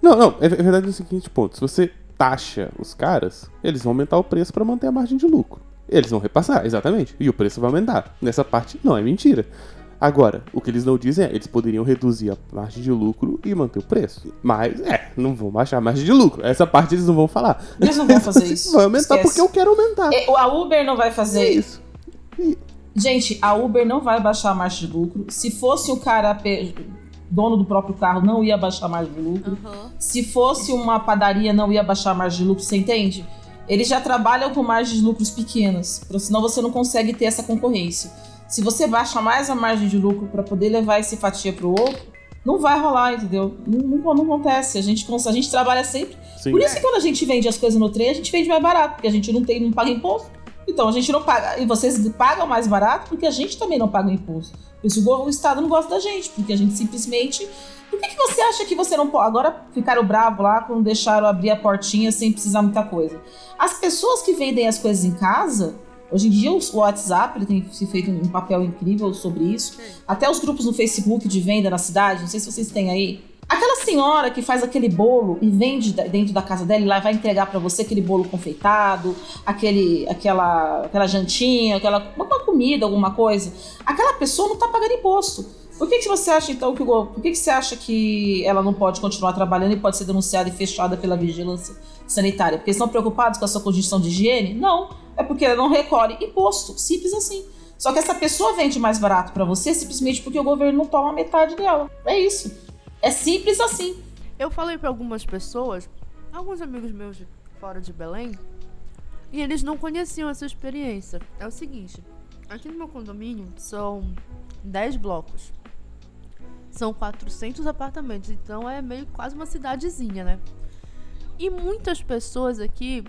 Não, não, é verdade no seguinte ponto. Se você taxa os caras, eles vão aumentar o preço para manter a margem de lucro. Eles vão repassar, exatamente. E o preço vai aumentar. Nessa parte, não, é mentira. Agora, o que eles não dizem é, eles poderiam reduzir a margem de lucro e manter o preço. Mas, é, não vão baixar a margem de lucro. Essa parte eles não vão falar. Eles não vão fazer isso. Vai aumentar Esquece. porque eu quero aumentar. É, A Uber não vai fazer É isso. isso. Gente, a Uber não vai baixar a margem de lucro. Se fosse o cara dono do próprio carro, não ia baixar a margem de lucro. Se fosse uma padaria, não ia baixar a margem de lucro, você entende? Eles já trabalham com margens de lucros pequenas, senão você não consegue ter essa concorrência. Se você baixa mais a margem de lucro para poder levar esse fatia pro outro, não vai rolar, entendeu? Não, não, não acontece. A gente, a gente trabalha sempre Sim. por isso que quando a gente vende as coisas no trem, a gente vende mais barato, porque a gente não tem, não paga imposto. Então a gente não paga. E vocês pagam mais barato porque a gente também não paga imposto. Por isso o o Estado não gosta da gente, porque a gente simplesmente. Por que, que você acha que você não pode. Agora ficaram bravos lá quando deixaram abrir a portinha sem precisar muita coisa. As pessoas que vendem as coisas em casa, hoje em dia o WhatsApp ele tem se feito um papel incrível sobre isso. Até os grupos no Facebook de venda na cidade, não sei se vocês têm aí. Aquela senhora que faz aquele bolo e vende dentro da casa dela e lá vai entregar pra você aquele bolo confeitado, aquele, aquela, aquela jantinha, aquela uma comida, alguma coisa. Aquela pessoa não tá pagando imposto. Por que, que você acha então que por que, que você acha que ela não pode continuar trabalhando e pode ser denunciada e fechada pela vigilância sanitária? Porque eles estão preocupados com a sua condição de higiene? Não, é porque ela não recolhe imposto, simples assim. Só que essa pessoa vende mais barato pra você simplesmente porque o governo não toma metade dela. É isso. É simples assim. Eu falei pra algumas pessoas, alguns amigos meus de fora de Belém, e eles não conheciam essa experiência. É o seguinte, aqui no meu condomínio são 10 blocos. São 400 apartamentos, então é meio quase uma cidadezinha, né? E muitas pessoas aqui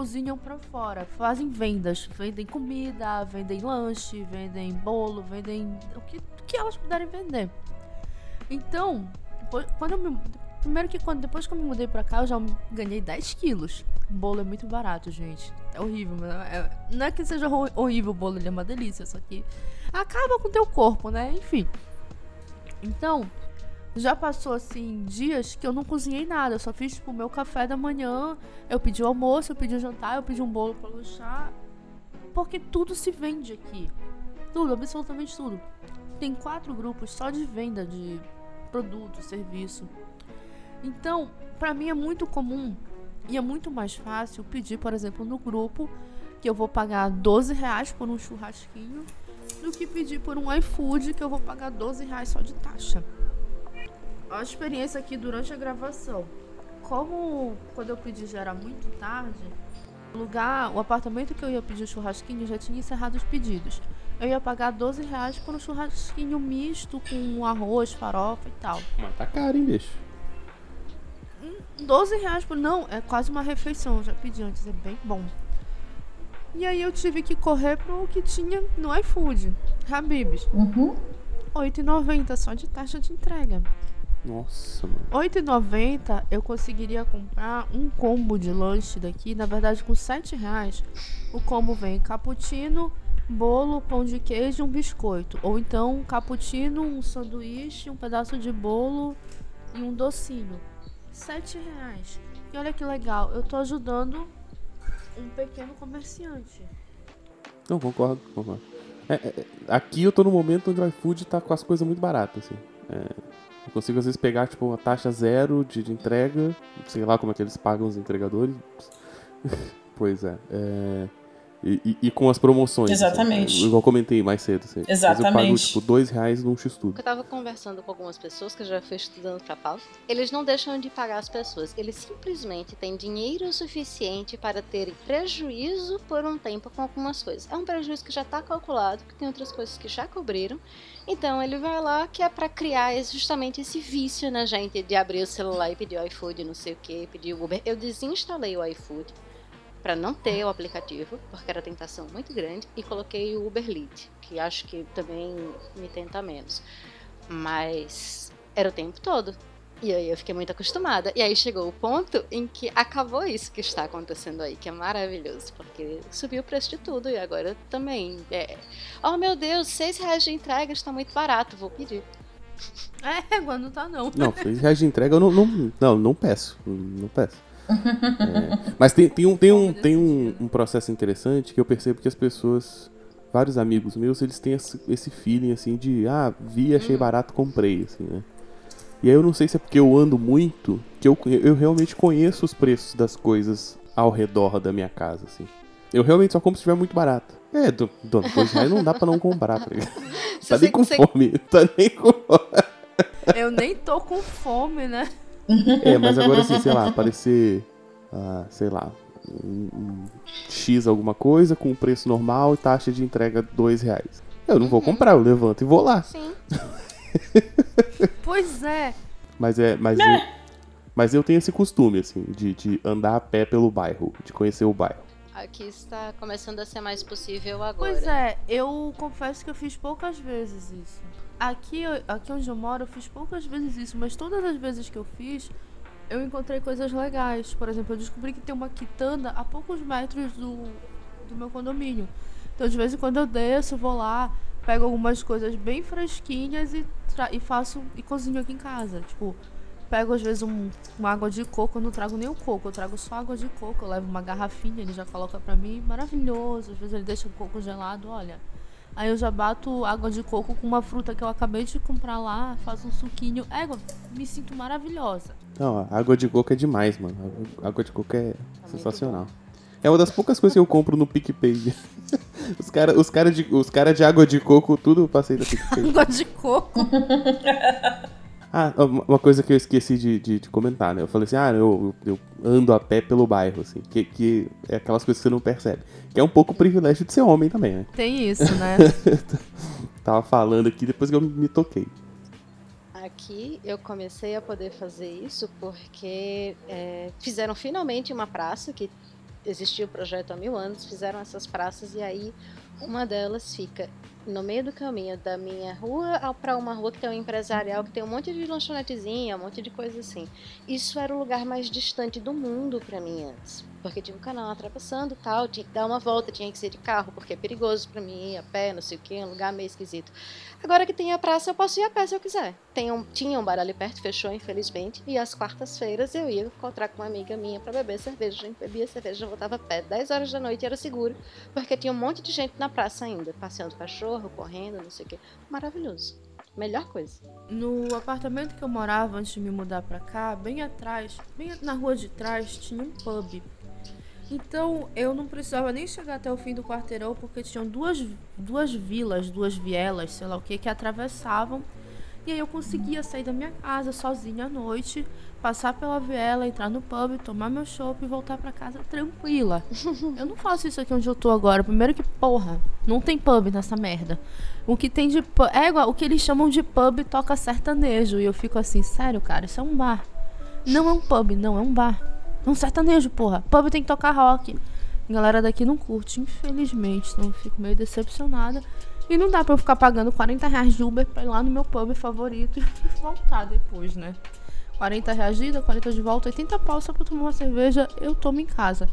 cozinham pra fora, fazem vendas, vendem comida, vendem lanche, vendem bolo, vendem o que, o que elas puderem vender. Então, depois- quando eu me, primeiro que quando depois que eu me mudei pra cá, eu já ganhei 10 quilos. O bolo é muito barato, gente. É horrível, é- não é que seja ho- horrível o bolo, ele é uma delícia, só que acaba com o teu corpo, né? Enfim. Então, já passou assim dias que eu não cozinhei nada, eu só fiz tipo o meu café da manhã, eu pedi o almoço, eu pedi o jantar, eu pedi um bolo pra lanchar, porque tudo se vende aqui. Tudo, absolutamente tudo. Tem quatro grupos só de venda de produto, serviço. Então, pra mim é muito comum e é muito mais fácil pedir, por exemplo, no grupo que eu vou pagar 12 reais por um churrasquinho do que pedir por um iFood que eu vou pagar 12 reais só de taxa. A experiência aqui durante a gravação. Como quando eu pedi já era muito tarde, o lugar, o apartamento que eu ia pedir o churrasquinho já tinha encerrado os pedidos. Eu ia pagar 12 reais por um churrasquinho misto com arroz, farofa e tal. Mas tá caro, hein, bicho? 12 reais por. Não, é quase uma refeição. Eu já pedi antes, é bem bom. E aí eu tive que correr pro que tinha no iFood. Habibs. Uhum. 8,90 só de taxa de entrega. Nossa, mano. 8,90 eu conseguiria comprar um combo de lanche daqui. Na verdade, com 7 reais, o combo vem cappuccino, bolo, pão de queijo e um biscoito. Ou então um cappuccino, um sanduíche, um pedaço de bolo e um docinho. 7 reais. E olha que legal, eu tô ajudando um pequeno comerciante. Não, concordo, concordo. É, é, aqui eu tô no momento onde o iFood tá com as coisas muito baratas, assim. É, eu consigo às vezes pegar, tipo, uma taxa zero de, de entrega, sei lá como é que eles pagam os entregadores. pois é. é e, e, e, com as promoções. Assim, Exatamente. Assim, igual comentei mais cedo. Assim. Exatamente. Mas eu pago, tipo, dois reais num X-Tudo. Eu tava conversando com algumas pessoas que eu já fui estudando pra pauta. Eles não deixam de pagar as pessoas. Eles simplesmente têm dinheiro suficiente para terem prejuízo por um tempo com algumas coisas. É um prejuízo que já tá calculado, que tem outras coisas que já cobriram. Então ele vai lá que é para criar justamente esse vício na gente de abrir o celular e pedir o iFood, não sei o que, pedir o Uber. Eu desinstalei o iFood para não ter o aplicativo, porque era tentação muito grande, e coloquei o Uber Lead, que acho que também me tenta menos. Mas era o tempo todo. E aí eu fiquei muito acostumada. E aí chegou o ponto em que acabou isso que está acontecendo aí, que é maravilhoso, porque subiu o preço de tudo e agora também. É... Oh meu Deus, seis reais de entrega está muito barato, vou pedir. É, agora não tá não. Não, seis reais de entrega eu não, não, não, não peço. Não peço. É, mas tem, tem, um, tem, um, tem um, um, processo interessante que eu percebo que as pessoas, vários amigos meus, eles têm esse, feeling assim de ah, vi, achei hum. barato, comprei, assim, né? E aí eu não sei se é porque eu ando muito, que eu, eu realmente conheço os preços das coisas ao redor da minha casa, assim. Eu realmente só compro se estiver muito barato. É, do, do, dois reais não dá pra não comprar, tá ligado? Tá nem com fome, tá nem com Eu nem tô com fome, né? É, mas agora assim, sei lá, aparecer, ah, sei lá, um, um X alguma coisa com preço normal e taxa de entrega dois reais. Eu não vou uhum. comprar, eu levanto e vou lá. Sim. pois é. Mas é, mas eu, mas eu tenho esse costume assim de, de andar a pé pelo bairro, de conhecer o bairro. Aqui está começando a ser mais possível agora. Pois é, eu confesso que eu fiz poucas vezes isso. Aqui, aqui onde eu moro, eu fiz poucas vezes isso, mas todas as vezes que eu fiz, eu encontrei coisas legais. Por exemplo, eu descobri que tem uma quitanda a poucos metros do, do meu condomínio. Então, de vez em quando eu desço, vou lá, pego algumas coisas bem fresquinhas e, e faço e cozinho aqui em casa. Tipo, pego às vezes um, uma água de coco, eu não trago nem o coco, eu trago só água de coco, eu levo uma garrafinha, ele já coloca pra mim, maravilhoso. Às vezes ele deixa o coco gelado, olha. Aí eu já bato água de coco com uma fruta que eu acabei de comprar lá, faço um suquinho. É, me sinto maravilhosa. Não, água de coco é demais, mano. Água de coco é tá sensacional. É uma das poucas coisas que eu compro no PicPay. Os caras os cara de, os cara de água de coco, tudo eu passei da PicPay. água de coco? Ah, uma coisa que eu esqueci de, de, de comentar, né? Eu falei assim, ah, eu, eu, ando a pé pelo bairro, assim, que, que é aquelas coisas que você não percebe. Que é um pouco o privilégio de ser homem também, né? Tem isso, né? Tava falando aqui depois que eu me toquei. Aqui eu comecei a poder fazer isso porque é, fizeram finalmente uma praça que existia o projeto há mil anos, fizeram essas praças e aí uma delas fica no meio do caminho da minha rua para uma rua que tem um empresarial que tem um monte de lanchonetezinha, um monte de coisa assim. Isso era o lugar mais distante do mundo para mim antes porque tinha um canal atravessando tal, tinha que dar uma volta, tinha que ser de carro, porque é perigoso para mim ir a pé, não sei o que, um lugar meio esquisito. Agora que tem a praça, eu posso ir a pé se eu quiser. Tem um, tinha um bar ali perto, fechou infelizmente, e às quartas-feiras eu ia encontrar com uma amiga minha para beber cerveja. A gente bebia cerveja, voltava a pé, 10 horas da noite era seguro, porque tinha um monte de gente na praça ainda, passeando cachorro, correndo, não sei o que. Maravilhoso. Melhor coisa. No apartamento que eu morava antes de me mudar pra cá, bem atrás, bem na rua de trás, tinha um pub. Então eu não precisava nem chegar até o fim do quarteirão porque tinham duas, duas vilas, duas vielas, sei lá o que, que atravessavam. E aí eu conseguia sair da minha casa sozinha à noite, passar pela viela, entrar no pub, tomar meu chopp e voltar para casa tranquila. eu não faço isso aqui onde eu tô agora. Primeiro que, porra, não tem pub nessa merda. O que tem de pub. É igual, o que eles chamam de pub toca sertanejo. E eu fico assim, sério, cara, isso é um bar. Não é um pub, não, é um bar. Um sertanejo, porra. Pub tem que tocar rock. A galera daqui não curte, infelizmente. Então eu fico meio decepcionada. E não dá pra eu ficar pagando 40 reais de Uber pra ir lá no meu pub favorito e voltar depois, né? 40 reais de ida, 40 de volta, 80 pau só pra tomar uma cerveja, eu tomo em casa.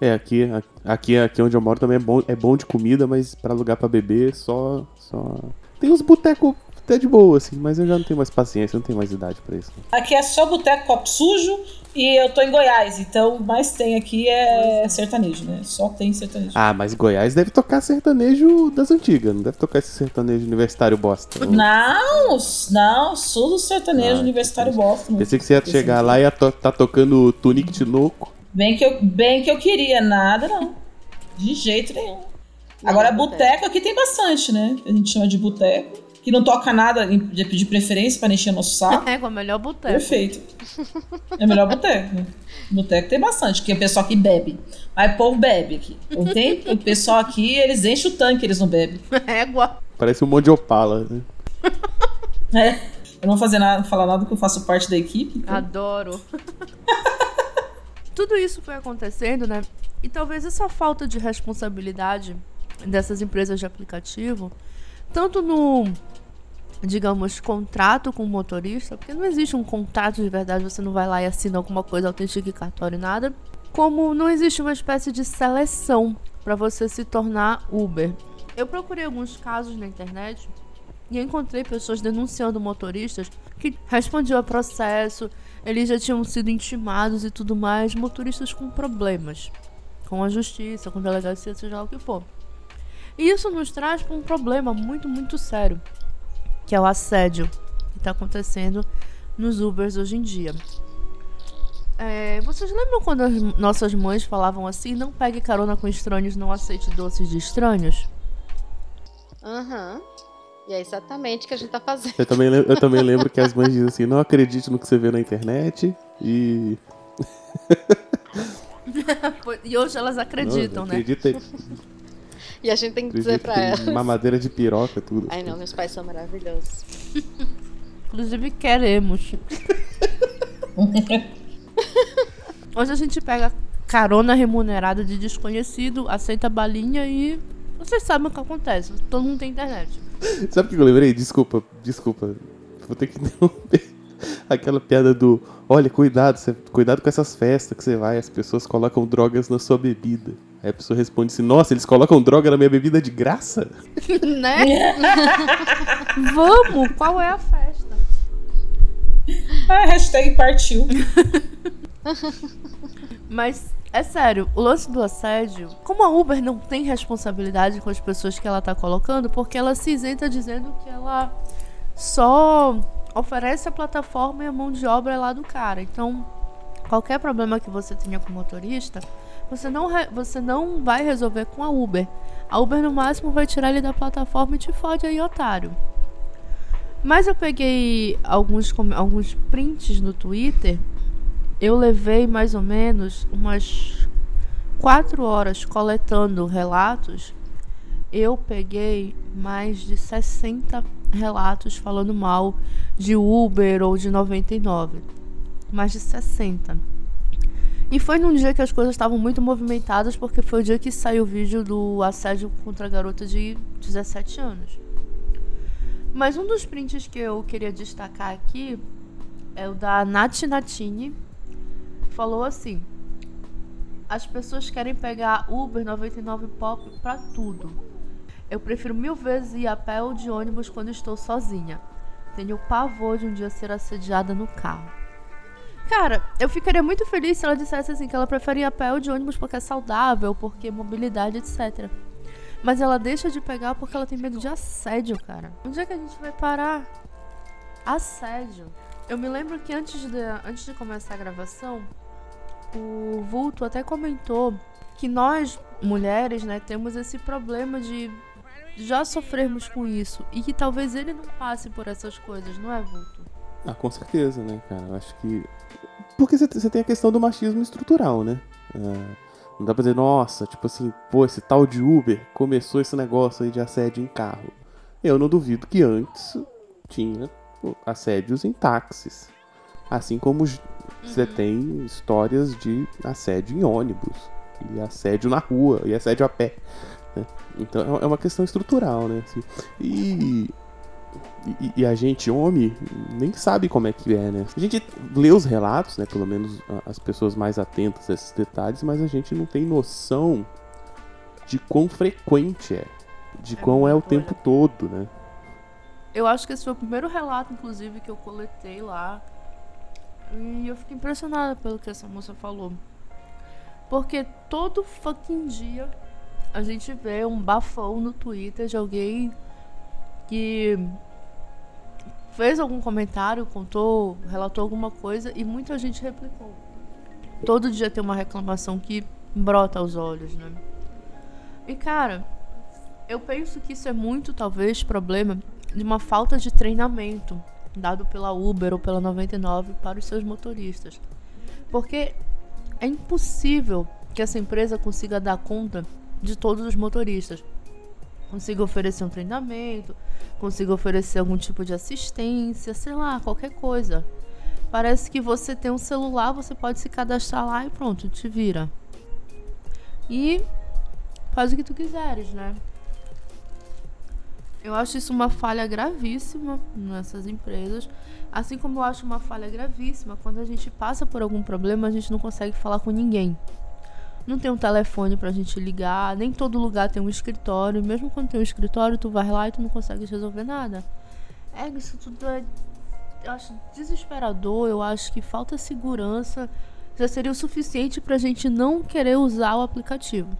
É, aqui, aqui, aqui onde eu moro também é bom, é bom de comida, mas pra lugar pra beber, só. só... Tem uns botecos até de boa, assim, mas eu já não tenho mais paciência, não tenho mais idade pra isso. Aqui é só boteco, copo sujo e eu tô em Goiás, então o mais tem aqui é sertanejo, né? Só tem sertanejo. Ah, mas Goiás deve tocar sertanejo das antigas, não deve tocar esse sertanejo universitário bosta. Não, não, sul do sertanejo Ah, universitário bosta. Pensei que você ia chegar lá e ia to tá tocando Tunique Tinoco. Bem que, eu, bem que eu queria, nada não. De jeito nenhum. Agora, Não, boteco aqui tem bastante, né? A gente chama de boteco. Que não toca nada de, de preferência pra não encher nosso saco. É, com o melhor boteco. Perfeito. É melhor boteco. né? Boteco tem bastante, porque o pessoal aqui bebe. Mas o povo bebe aqui. Não tem, o pessoal aqui, eles enchem o tanque, eles não bebem. Égua. Parece um monte de opala, né? É. Eu não vou fazer nada, falar nada que eu faço parte da equipe. então- Adoro. Tudo isso foi acontecendo, né? E talvez essa falta de responsabilidade dessas empresas de aplicativo, tanto no, digamos, contrato com o motorista, porque não existe um contrato de verdade, você não vai lá e assina alguma coisa autenticatória e nada, como não existe uma espécie de seleção para você se tornar Uber. Eu procurei alguns casos na internet e encontrei pessoas denunciando motoristas que respondiam a processo, eles já tinham sido intimados e tudo mais, motoristas com problemas com a justiça, com a delegacia, seja lá o que for. E isso nos traz para um problema muito, muito sério, que é o assédio que está acontecendo nos Ubers hoje em dia. É, vocês lembram quando as nossas mães falavam assim: não pegue carona com estranhos, não aceite doces de estranhos? Aham. E é exatamente o que a gente tá fazendo. Eu também, eu também lembro que as mães dizem assim, não acredite no que você vê na internet e... E hoje elas acreditam, não, né? Acredita, E a gente tem que dizer pra em elas. mamadeira de piroca, tudo. Ai não, meus pais são maravilhosos. Inclusive queremos. Hoje a gente pega carona remunerada de desconhecido, aceita balinha e vocês sabem o que acontece. Todo mundo tem internet. Sabe o que eu lembrei? Desculpa, desculpa. Vou ter que interromper. Aquela piada do, olha, cuidado, você- cuidado com essas festas que você vai, as pessoas colocam drogas na sua bebida. Aí a pessoa responde assim, nossa, eles colocam droga na minha bebida de graça? né? Vamos! Qual é a festa? Ah, hashtag partiu. Mas é sério, o lance do assédio, como a Uber não tem responsabilidade com as pessoas que ela tá colocando, porque ela se isenta dizendo que ela só oferece a plataforma e a mão de obra é lá do cara. Então, qualquer problema que você tenha com o motorista, você não, você não vai resolver com a Uber. A Uber no máximo vai tirar ele da plataforma e te fode aí, otário. Mas eu peguei alguns, alguns prints no Twitter eu levei mais ou menos umas quatro horas coletando relatos. Eu peguei mais de 60 relatos falando mal de Uber ou de 99. Mais de 60. E foi num dia que as coisas estavam muito movimentadas, porque foi o dia que saiu o vídeo do assédio contra a garota de 17 anos. Mas um dos prints que eu queria destacar aqui é o da Nath Natini, falou assim: As pessoas querem pegar Uber 99 Pop pra tudo. Eu prefiro mil vezes ir a pé ou de ônibus quando estou sozinha. Tenho pavor de um dia ser assediada no carro. Cara, eu ficaria muito feliz se ela dissesse assim que ela prefere ir a pé ou de ônibus porque é saudável, porque mobilidade, etc. Mas ela deixa de pegar porque ela tem medo de assédio, cara. Onde é que a gente vai parar? Assédio. Eu me lembro que antes de, antes de começar a gravação, o Vulto até comentou que nós, mulheres, né, temos esse problema de já sofrermos com isso e que talvez ele não passe por essas coisas, não é, Vulto? Ah, com certeza, né, cara? Eu acho que. Porque você- tem a questão do machismo estrutural, né? Ah, não dá pra dizer, nossa, tipo assim, pô, esse tal de Uber começou esse negócio aí de assédio em carro. Eu não duvido que antes tinha assédios em táxis. Assim como você tem histórias de assédio em ônibus, e assédio na rua, e assédio a pé. Então é uma questão estrutural, né? assim. E e, e a gente, homem, nem sabe como é que é, né? A gente lê os relatos, né? Pelo menos as pessoas mais atentas a esses detalhes, mas a gente não tem noção de quão frequente é. De É quão é o tempo todo, né? eu acho que esse foi o primeiro relato, inclusive, que eu coletei lá. E eu fiquei impressionada pelo que essa moça falou. Porque todo fucking dia a gente vê um bafão no Twitter de alguém que fez algum comentário, contou, relatou alguma coisa e muita gente replicou. Todo dia tem uma reclamação que brota aos olhos, né? E cara, eu penso que isso é muito, talvez, problema de uma falta de treinamento dado pela Uber ou pela 99 para os seus motoristas. Porque é impossível que essa empresa consiga dar conta de todos os motoristas. Consiga oferecer um treinamento, consiga oferecer algum tipo de assistência, sei lá, qualquer coisa. Parece que você tem um celular, você pode se cadastrar lá e pronto, te vira. E faz o que tu quiseres, né? Eu acho isso uma falha gravíssima nessas empresas. Assim como eu acho uma falha gravíssima quando a gente passa por algum problema, a gente não consegue falar com ninguém. Não tem um telefone pra gente ligar, nem todo lugar tem um escritório. Mesmo quando tem um escritório, tu vai lá e tu não consegue resolver nada. É, isso tudo é. Eu acho desesperador, eu acho que falta segurança. Já seria o suficiente pra gente não querer usar o aplicativo.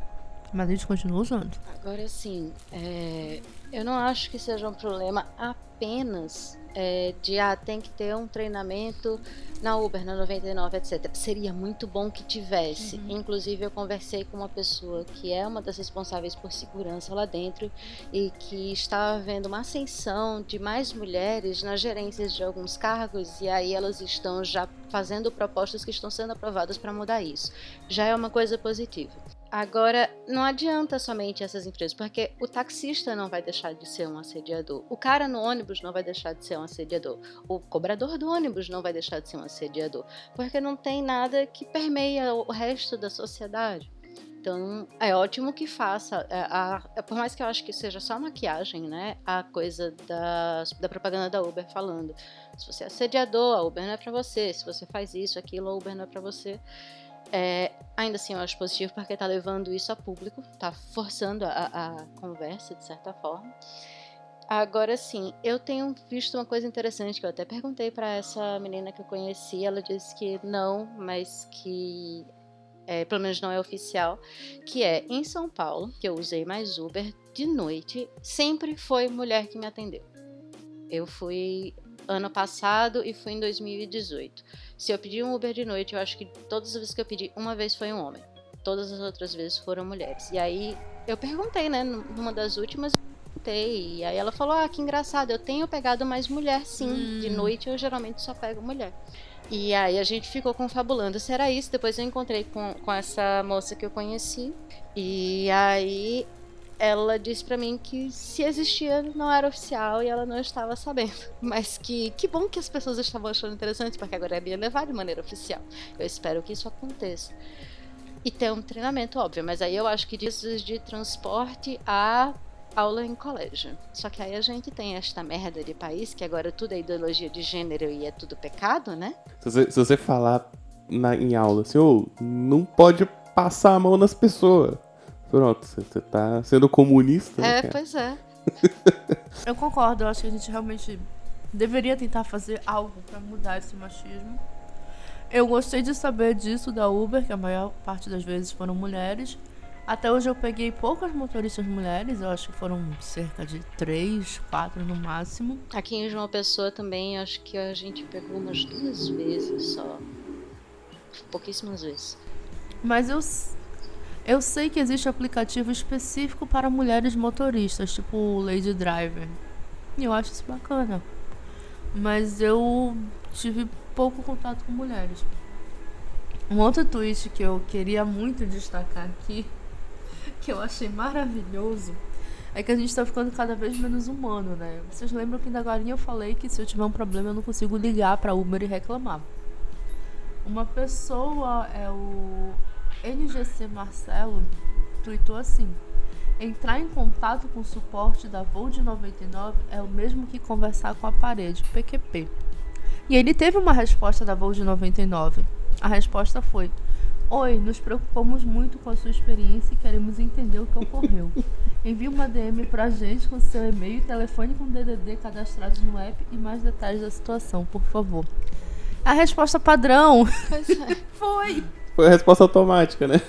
Mas a gente continua usando. Agora sim, é, eu não acho que seja um problema apenas é, de ah, tem que ter um treinamento na Uber, na 99, etc. Seria muito bom que tivesse. Uhum. Inclusive, eu conversei com uma pessoa que é uma das responsáveis por segurança lá dentro e que está vendo uma ascensão de mais mulheres nas gerências de alguns cargos e aí elas estão já fazendo propostas que estão sendo aprovadas para mudar isso. Já é uma coisa positiva. Agora, não adianta somente essas empresas, porque o taxista não vai deixar de ser um assediador, o cara no ônibus não vai deixar de ser um assediador, o cobrador do ônibus não vai deixar de ser um assediador, porque não tem nada que permeia o resto da sociedade. Então, é ótimo que faça. É, a, a, por mais que eu acho que seja só maquiagem, né? A coisa da, da propaganda da Uber falando. Se você é assediador, a Uber não é pra você. Se você faz isso, aquilo, a Uber não é pra você. É, ainda assim, eu acho positivo porque está levando isso a público, está forçando a, a, conversa de certa forma. Agora sim, eu tenho visto uma coisa interessante que eu até perguntei para essa menina que eu conheci. Ela disse que não, mas que é, pelo menos não é oficial. Que é em São Paulo, que eu usei mais Uber de noite, sempre foi mulher que me atendeu. Eu fui ano passado e fui em 2018. Se eu pedi um Uber de noite, eu acho que todas as vezes que eu pedi, uma vez foi um homem. Todas as outras vezes foram mulheres. E aí eu perguntei, né, numa das últimas, perguntei, e aí ela falou: "Ah, que engraçado, eu tenho pegado mais mulher sim. Hum. De noite eu geralmente só pego mulher". E aí a gente ficou confabulando será isso. Depois eu encontrei com, com essa moça que eu conheci. E aí ela disse para mim que se existia não era oficial e ela não estava sabendo. Mas que que bom que as pessoas estavam achando interessante, porque agora é levar de maneira oficial. Eu espero que isso aconteça. E ter um treinamento, óbvio, mas aí eu acho que disso de transporte a aula em colégio. Só que aí a gente tem esta merda de país que agora tudo é ideologia de gênero e é tudo pecado, né? Se você, se você falar na, em aula assim, oh, não pode passar a mão nas pessoas. Pronto, você tá sendo comunista. Né, é, pois é. eu concordo, eu acho que a gente realmente deveria tentar fazer algo para mudar esse machismo. Eu gostei de saber disso da Uber, que a maior parte das vezes foram mulheres. Até hoje eu peguei poucas motoristas mulheres, eu acho que foram cerca de três, quatro no máximo. Aqui em João Pessoa também, acho que a gente pegou umas duas vezes só. Pouquíssimas vezes. Mas eu eu sei que existe aplicativo específico para mulheres motoristas, tipo o Lady Driver. E eu acho isso bacana. Mas eu tive pouco contato com mulheres. Um outro tweet que eu queria muito destacar aqui, que eu achei maravilhoso, é que a gente tá ficando cada vez menos humano, né? Vocês lembram que ainda agora eu falei que se eu tiver um problema eu não consigo ligar pra Uber e reclamar. Uma pessoa é o NGC Marcelo tweetou assim: Entrar em contato com o suporte da Volt 99 é o mesmo que conversar com a parede, PQP. E ele teve uma resposta da Volt 99. A resposta foi: Oi, nos preocupamos muito com a sua experiência e queremos entender o que ocorreu. Envie uma DM pra gente com seu e-mail e telefone com DDD cadastrados no app e mais detalhes da situação, por favor. A resposta padrão. É. Foi. Foi a resposta automática, né?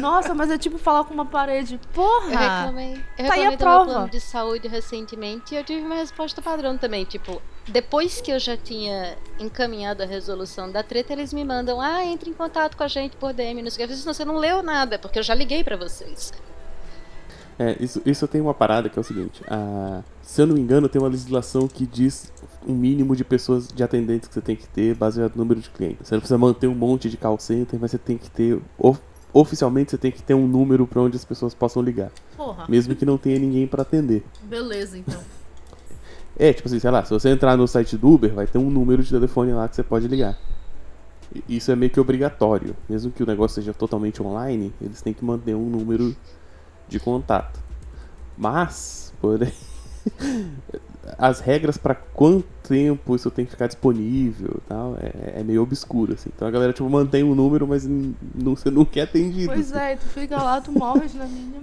Nossa, mas é tipo falar com uma parede. Eu Porra! reclamei. Eu Tá reclamei do meu prova. plano de saúde recentemente e eu tive uma resposta padrão também. Tipo, depois que eu já tinha encaminhado a resolução da treta, eles me mandam, ah, entre em contato com a gente por DM, não sei o que. Eu disse, "Não, você não leu nada, porque eu já liguei pra vocês. É, isso, isso tem uma parada que é o seguinte. A, se eu não me engano, tem uma legislação que diz um mínimo de pessoas, de atendentes que você tem que ter baseado no número de clientes. Você não precisa manter um monte de call center, mas você tem que ter. of- oficialmente você tem que ter um número pra onde as pessoas possam ligar. Porra. Mesmo que não tenha ninguém pra atender. Beleza, então. É, tipo assim, sei lá, se você entrar no site do Uber, vai ter um número de telefone lá que você pode ligar. Isso é meio que obrigatório. Mesmo que o negócio seja totalmente online, eles têm que manter um número de contato. Mas, porém, as regras pra quanto tempo isso tem que ficar disponível e tal, é, é meio obscuro, assim. Então a galera, tipo, mantém um número, mas não, você não quer atendido. Pois assim. é, tu fica lá, tu morres na minha.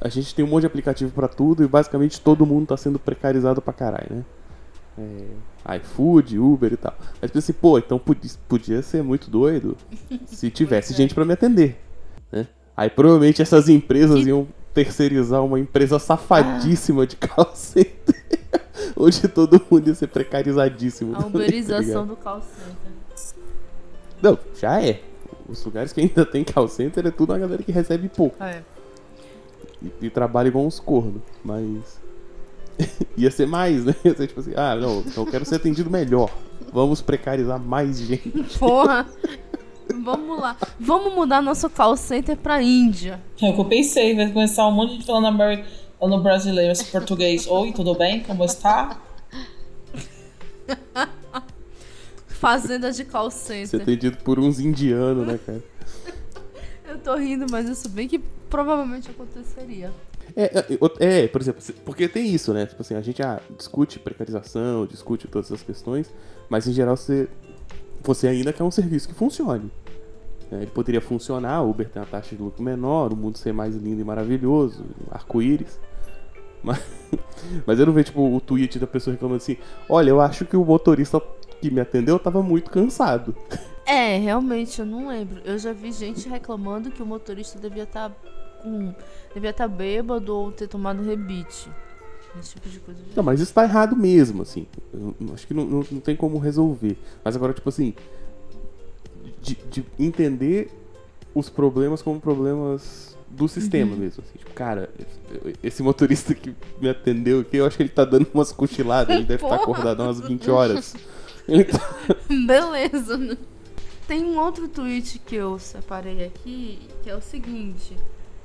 A gente tem um monte de aplicativo pra tudo e basicamente todo mundo tá sendo precarizado pra caralho, né? É, iFood, Uber e tal. Mas pensei, pô, então podia, podia ser muito doido se tivesse é. gente pra me atender, né? Aí provavelmente essas empresas Que- iam terceirizar uma empresa safadíssima de call center, onde todo mundo ia ser precarizadíssimo. A tá uberização do call center. Não, já é. Os lugares que ainda tem call center é tudo a galera que recebe pouco. É. e, e trabalha igual uns cornos, mas. Ia ser mais, né? Ia ser tipo assim, ah, não, eu quero ser atendido melhor. Vamos precarizar mais gente. Porra! Vamos lá. Vamos mudar nosso call center pra Índia. É o que eu pensei, vai começar um monte de gente falando falando brasileiro, esse português. Oi, tudo bem? Como está? Fazenda de call center. atendido por uns indianos, né, cara? Eu tô rindo, mas isso bem que provavelmente aconteceria. É, é, é, por exemplo, porque tem isso, né? Tipo assim, a gente ah, discute precarização, discute todas essas questões, mas em geral você, você ainda quer um serviço que funcione. É, Ele poderia funcionar, o Uber tem uma taxa de lucro menor, o mundo ser mais lindo e maravilhoso, arco-íris. Mas, mas eu não vejo, tipo, o tweet da pessoa reclamando assim: olha, eu acho que o motorista que me atendeu tava muito cansado. É, realmente, eu não lembro. Eu já vi gente reclamando que o motorista devia estar com. devia estar bêbado ou ter tomado rebite. Esse tipo de coisa. Não, mas isso tá errado mesmo, assim. Eu acho que não, não, não tem como resolver. Mas agora, tipo assim, de, de entender os problemas como problemas do sistema mesmo. Assim. Tipo, cara, esse motorista que me atendeu aqui, eu acho que ele tá dando umas cochiladas, ele deve estar Porra! acordado umas 20 horas. Então, Beleza. Tem um outro tweet que eu separei aqui, que é o seguinte.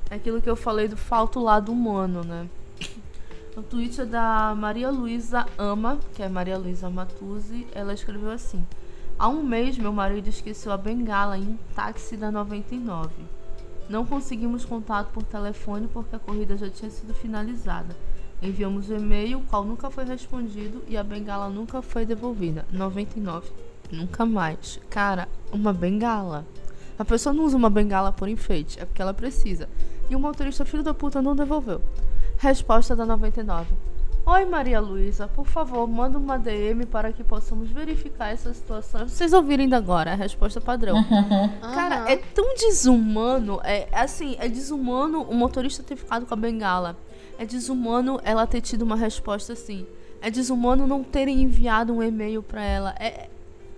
É aquilo que eu falei do falta o lado humano, né? O tweet é da Maria Luísa Ama, que é Maria Luísa Matuzzi. Ela escreveu assim: Há um mês meu marido esqueceu a bengala em um táxi da 99. Não conseguimos contato por telefone porque a corrida já tinha sido finalizada. Enviamos o e-mail, o qual nunca foi respondido e a bengala nunca foi devolvida. 99. Nunca mais. Cara, uma bengala. A pessoa não usa uma bengala por enfeite, é porque ela precisa. E o motorista filho da puta não devolveu. Resposta da 99. Oi Maria Luísa, por favor, manda uma DM para que possamos verificar essa situação. Vocês ouviram ainda agora, a resposta padrão. Cara, Aham. é tão desumano, é assim, é desumano o motorista ter ficado com a bengala. É desumano ela ter tido uma resposta assim. É desumano não terem enviado um e-mail pra ela. É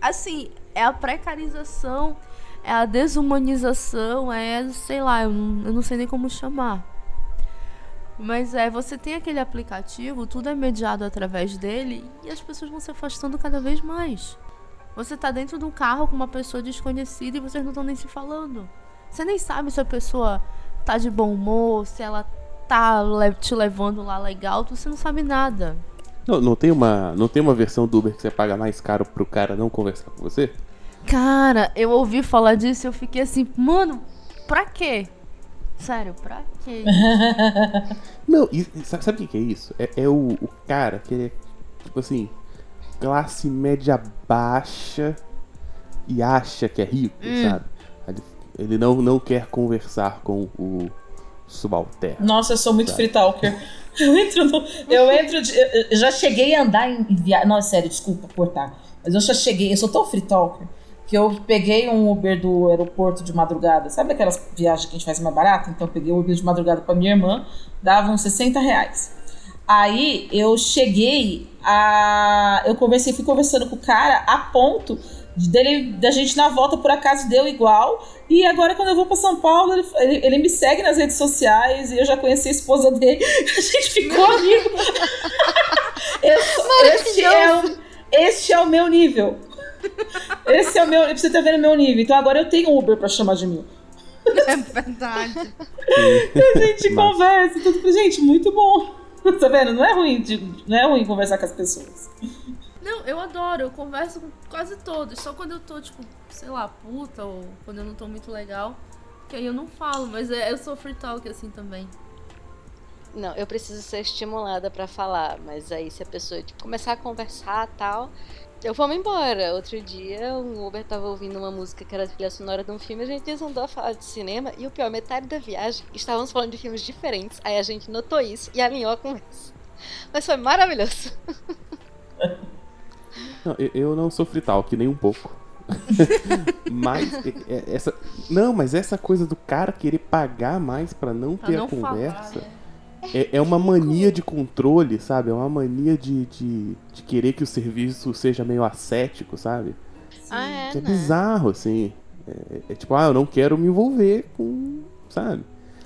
assim, é a precarização, é a desumanização, é, sei lá, eu não, eu não sei nem como chamar. Mas é, você tem aquele aplicativo, tudo é mediado através dele e as pessoas vão se afastando cada vez mais. Você tá dentro de um carro com uma pessoa desconhecida e vocês não estão nem se falando. Você nem sabe se a pessoa tá de bom humor, se ela tá te levando lá legal, você não sabe nada. não, não, tem uma, não tem uma versão do Uber que você paga mais caro pro cara não conversar com você? Cara, eu ouvi falar disso e eu fiquei assim, mano, pra quê? Sério, pra quê? Não, e, sabe, sabe o que é isso? É, é o, o cara que ele é, tipo assim, classe média baixa e acha que é rico, Hum. sabe? Ele Ele não, não quer conversar com o subalterno. Nossa, eu sou muito free talker. Eu entro no, Eu entro de, Eu já cheguei a andar em viagem. Não, sério, desculpa cortar. Mas eu já cheguei. Eu sou tão free talker que eu peguei um Uber do aeroporto de madrugada. Sabe aquelas viagens que a gente faz mais barato? Então eu peguei o Uber de madrugada para minha irmã, dava uns 60 reais. Aí eu cheguei a. Eu conversei, fui conversando com o cara a ponto dele, da gente na volta por acaso deu igual. E agora, quando eu vou para São Paulo, ele, ele, ele, me segue nas redes sociais e eu já conheci a esposa dele. A gente ficou amigo. esse, é o, este é o meu nível. Esse é o meu. Você tá vendo o meu nível. Então agora eu tenho Uber para chamar de mil. É verdade. a gente conversa, tudo. Gente, muito bom. Tá vendo? Não é ruim, de, não é ruim conversar com as pessoas. Não, eu adoro, eu converso com quase todos. Só quando eu tô, tipo, sei lá, puta, ou quando eu não tô muito legal, que aí eu não falo, mas é, eu sou free talk assim também. Não, eu preciso ser estimulada para falar, mas aí se a pessoa tipo, começar a conversar tal, eu vou me embora. Outro dia, o Uber tava ouvindo uma música que era a trilha sonora de um filme, a gente andou a falar de cinema, e o pior, metade da viagem, estávamos falando de filmes diferentes. Aí a gente notou isso e alinhou a conversa. Mas foi maravilhoso. Não, eu não sofri tal, que nem um pouco. mas essa não, mas essa coisa do cara querer pagar mais para não ter não a conversa. Falar, né? É, é uma mania de controle, sabe? É uma mania de, de, de querer que o serviço seja meio ascético, sabe? Ah, é, é né? bizarro, assim. É, é, tipo, ah, eu não quero me envolver com. Sabe?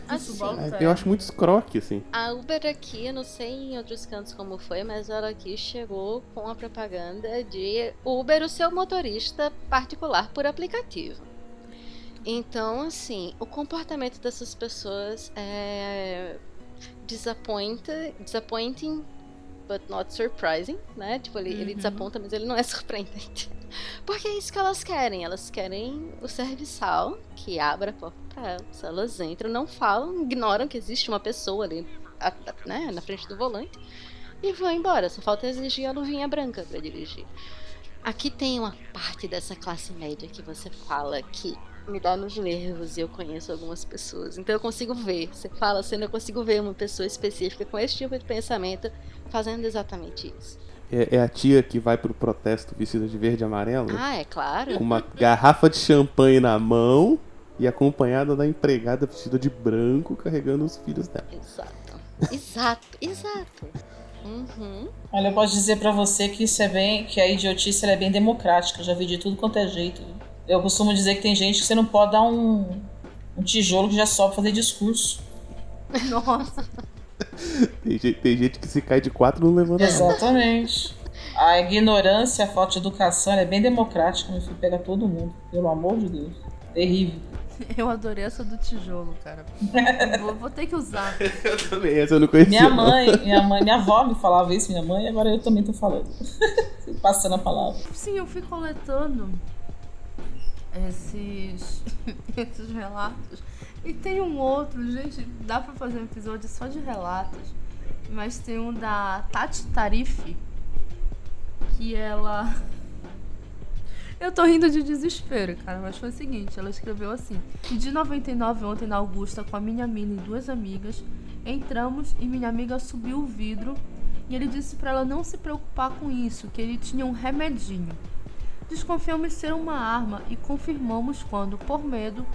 Assim, eu acho muito escroque, assim. A Uber aqui, eu não sei em outros cantos como foi, mas ela aqui chegou com a propaganda de Uber, o seu motorista particular por aplicativo. Então, assim, o comportamento dessas pessoas é disappointing, but not surprising, né? Tipo, ele, uhum. ele desaponta, mas ele não é surpreendente. Porque é isso que elas querem. Elas querem o serviçal que abra a porta pra elas. Elas entram, não falam, ignoram que existe uma pessoa ali né, na frente do volante e vão embora. Só falta exigir a luvinha branca para dirigir. Aqui tem uma parte dessa classe média que você fala que me dá nos nervos e eu conheço algumas pessoas. Então eu consigo ver. Você fala assim, eu consigo ver uma pessoa específica com esse tipo de pensamento fazendo exatamente isso. É, é a tia que vai pro protesto vestida de verde e amarelo? Ah, é claro. Com uma garrafa de champanhe na mão e acompanhada da empregada vestida de branco carregando os filhos dela. Exato. Exato, exato. Uhum. Olha, eu posso dizer para você que isso é bem, que a idiotice é bem democrática. Eu já vi de tudo quanto é jeito. Eu costumo dizer que tem gente que você não pode dar um, um tijolo que já sobe fazer discurso. Nossa. tem, gente, tem gente que se cai de quatro não levanta Exatamente. A ignorância, a falta de educação é bem democrática, meu filho. Pega todo mundo. Pelo amor de Deus. Terrível. Eu adorei essa do tijolo, cara. vou, vou, ter que usar. eu também, essa eu não conhecia. Minha mãe, minha mãe, minha avó me falava isso, minha mãe, e agora eu também tô falando. Passando a palavra. Sim, eu fui coletando esses, esses relatos. E tem um outro, gente, dá pra fazer um episódio só de relatos. Mas tem um da Tati Tarifi, que ela. Eu tô rindo de desespero, cara, mas foi o seguinte: ela escreveu assim. De 99 ontem na Augusta com a minha mina e duas amigas. Entramos e minha amiga subiu o vidro e ele disse para ela não se preocupar com isso, que ele tinha um remedinho. Desconfiamos ser uma arma e confirmamos quando, por medo,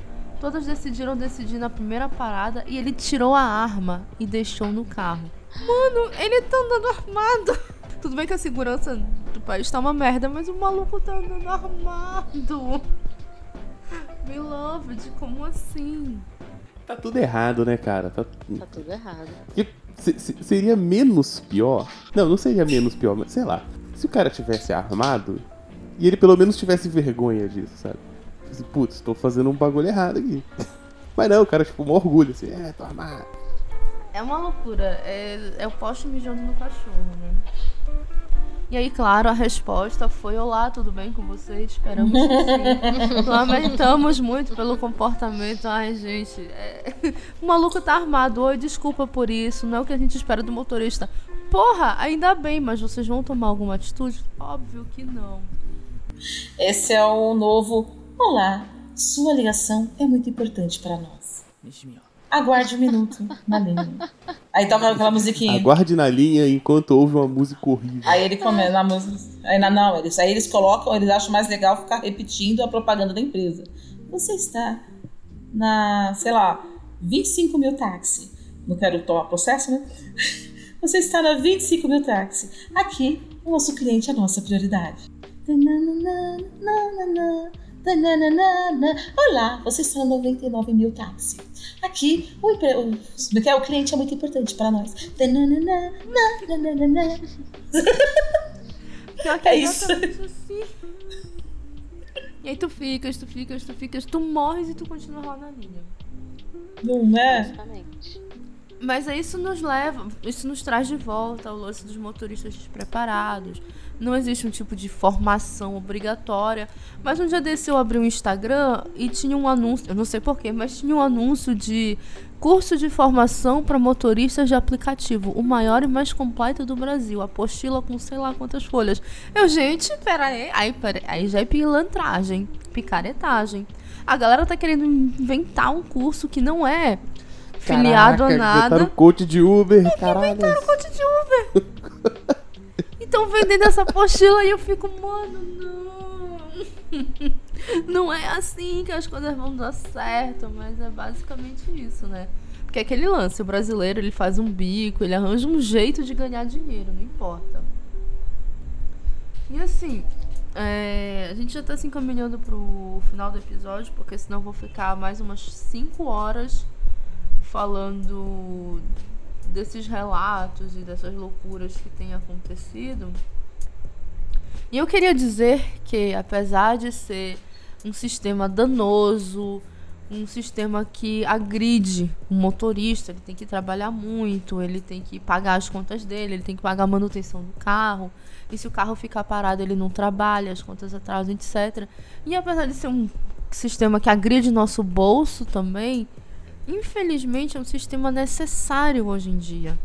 todas decidiram decidir na primeira parada e ele tirou a arma e deixou no carro. Mano, ele tá andando armado. Tudo bem que a segurança do país tá uma merda, mas o maluco tá andando armado. Beloved, como assim? Tá tudo errado, né, cara? Tá, tá tudo errado. Porque seria menos pior. Não, não seria menos pior, mas sei lá. Se o cara tivesse armado, e ele pelo menos tivesse vergonha disso, sabe? Assim, Putz, tô fazendo um bagulho errado aqui. Mas não, o cara, tipo, um orgulho, assim, é, tô armado. É uma loucura. É, é o poste mijando no cachorro, né? E aí, claro, a resposta foi: Olá, tudo bem com vocês? Esperamos que sim. Lamentamos muito pelo comportamento. Ai, gente. É... O maluco tá armado. Oi, desculpa por isso. Não é o que a gente espera do motorista. Porra, ainda bem, mas vocês vão tomar alguma atitude? Óbvio que não. Esse é o novo. Olá, Sua ligação é muito importante para nós. Aguarde um minuto na linha. Aí toca aquela musiquinha. Aguarde na linha enquanto ouve uma música horrível. Aí ele começa na música. Aí na, não, eles, aí eles colocam, eles acham mais legal ficar repetindo a propaganda da empresa. Você está na, sei lá, 25 mil táxi. Não quero tomar processo, né? Você está na 25 mil táxi. Aqui, o nosso cliente é a nossa prioridade. Olá, você está no 99 mil táxi. Aqui, o, o, o, o cliente é muito importante para nós. é isso. Assim. E aí tu ficas, tu ficas, tu ficas, tu morres e tu continua lá na linha. Não é? Mas isso nos leva, isso nos traz de volta ao lance dos motoristas despreparados. Não existe um tipo de formação obrigatória. Mas um dia desse eu abri um Instagram e tinha um anúncio, eu não sei porquê, mas tinha um anúncio de curso de formação para motoristas de aplicativo, o maior e mais completo do Brasil. Apostila com sei lá quantas folhas. Eu, gente, pera aí, aí, pera, aí já é pilantragem, picaretagem. A galera tá querendo inventar um curso que não é filiado Caraca, a nada. Inventaram coach de Uber, caralho. Inventaram coach de Uber. Estão vendendo essa apostila e eu fico, mano, não. Não é assim que as coisas vão dar certo, mas é basicamente isso, né? Porque é aquele lance, o brasileiro ele faz um bico, ele arranja um jeito de ganhar dinheiro, não importa. E assim, é, a gente já tá se encaminhando pro final do episódio, porque senão eu vou ficar mais umas 5 horas falando desses relatos e dessas loucuras que têm acontecido. E eu queria dizer que, apesar de ser um sistema danoso, um sistema que agride o motorista, ele tem que trabalhar muito, ele tem que pagar as contas dele, ele tem que pagar a manutenção do carro. E se o carro ficar parado, ele não trabalha, as contas atrasam, etc. E apesar de ser um sistema que agride nosso bolso também, infelizmente, é um sistema necessário hoje em dia.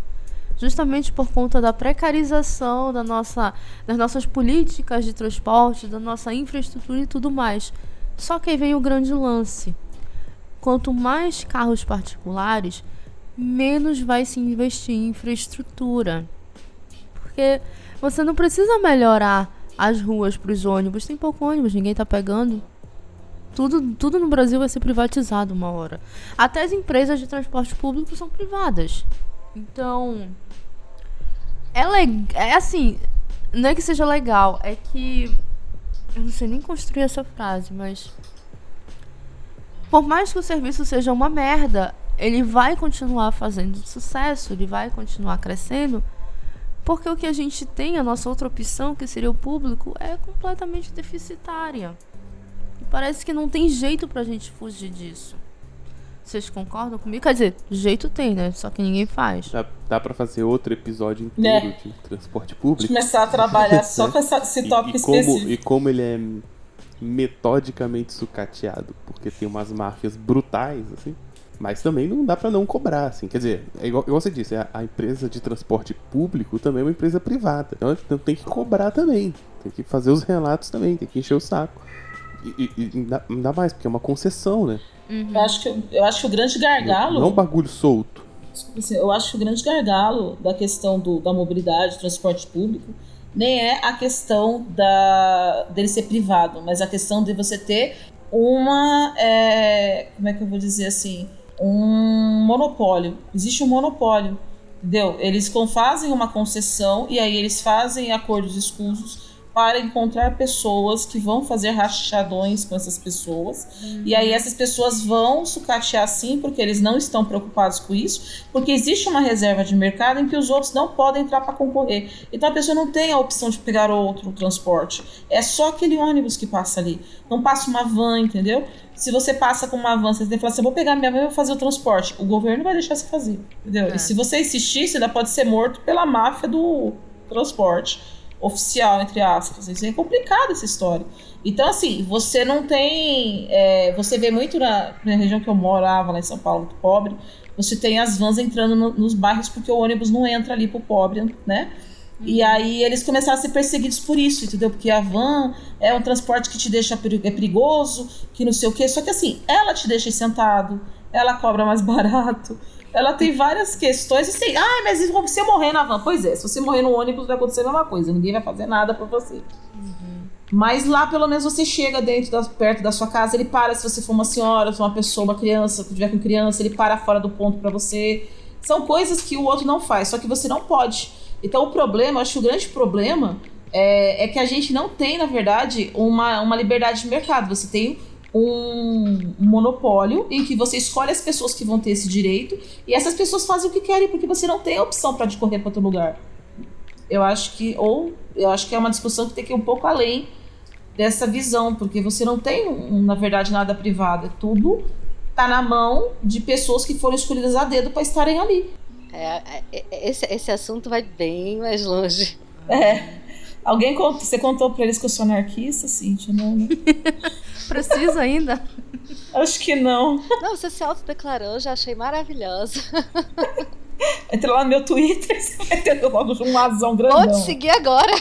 Justamente por conta da precarização da nossa, das nossas políticas de transporte, da nossa infraestrutura e tudo mais. Só que aí vem o grande lance. Quanto mais carros particulares, menos vai se investir em infraestrutura. Porque você não precisa melhorar as ruas para os ônibus. Tem pouco ônibus, ninguém está pegando. Tudo, tudo no Brasil vai ser privatizado uma hora. Até as empresas de transporte público são privadas. Então. É, é assim. Não é que seja legal, é que. Eu não sei nem construir essa frase, mas. Por mais que o serviço seja uma merda, ele vai continuar fazendo sucesso, ele vai continuar crescendo. Porque o que a gente tem, a nossa outra opção, que seria o público, é completamente deficitária. Parece que não tem jeito pra gente fugir disso. Vocês concordam comigo? Quer dizer, jeito tem, né? Só que ninguém faz. Dá, dá pra fazer outro episódio inteiro é. de transporte público. Começar a trabalhar só com essa, esse tópico e, e como, específico. E como ele é metodicamente sucateado, porque tem umas máfias brutais, assim. Mas também não dá para não cobrar, assim. Quer dizer, é igual, igual você disse, a, a, empresa de transporte público também é uma empresa privada. Então tem que cobrar também. Tem que fazer os relatos também, tem que encher o saco. E, e, ainda, ainda mais, porque é uma concessão, né? Uhum. Eu, acho que, eu acho que o grande gargalo. Não, não é um bagulho solto. Assim, eu acho que o grande gargalo da questão do, da mobilidade, do transporte público, nem é a questão da, dele ser privado, mas a questão de você ter uma. É, como é que eu vou dizer assim? Um monopólio. Existe um monopólio. Entendeu? Eles fazem uma concessão e aí eles fazem acordos escusos para encontrar pessoas que vão fazer rachadões com essas pessoas. E aí essas pessoas vão sucatear sim, porque eles não estão preocupados com isso, porque existe uma reserva de mercado em que os outros não podem entrar para concorrer. Então a pessoa não tem a opção de pegar outro transporte. É só aquele ônibus que passa ali. Não passa uma van, entendeu? Se você passa com uma van, você tem que falar assim: vou pegar minha van e vou fazer o transporte. O governo vai deixar você fazer, entendeu? É. E se você insistir, você ainda pode ser morto pela máfia do transporte oficial, entre aspas. Isso é complicado essa história. Então, assim, você não tem. É, você vê muito na, na, região que eu morava, lá em São Paulo, muito pobre, você tem as vans entrando no, nos bairros porque o ônibus não entra ali pro pobre, né? E aí eles começaram a ser perseguidos por isso, entendeu? Porque a van é um transporte que te deixa é perigoso, que não sei o quê. Só que assim, ela te deixa sentado, ela cobra mais barato. Ela tem várias questões assim, ah, mas se você morrer na van? Pois é, se você morrer no ônibus vai acontecer a mesma coisa, ninguém vai fazer nada por você. Uhum. Mas lá, pelo menos, você chega dentro da, perto da sua casa, ele para se você for uma senhora, se uma pessoa, uma criança, se tiver com criança, ele para fora do ponto para você. São coisas que o outro não faz, só que você não pode. Então o problema, acho que o grande problema é, é que a gente não tem, na verdade, uma, uma liberdade de mercado. Você tem um, monopólio em que você escolhe as pessoas que vão ter esse direito e essas pessoas fazem o que querem porque você não tem a opção para correr para outro lugar. Eu acho que ou eu acho que é uma discussão que tem que ir um pouco além dessa visão, porque você não tem, na verdade, nada privado, é tudo tá na mão de pessoas que foram escolhidas a dedo para estarem ali. É, é, esse, esse assunto vai bem mais longe. É. Alguém contou, você contou para eles que eu sou anarquista, Cintia? Não, né? Precisa ainda? Acho que não. Não, você se autodeclarou, já achei maravilhosa. Entra lá no meu Twitter, você vai ter logo um azão grandão. Pode seguir agora.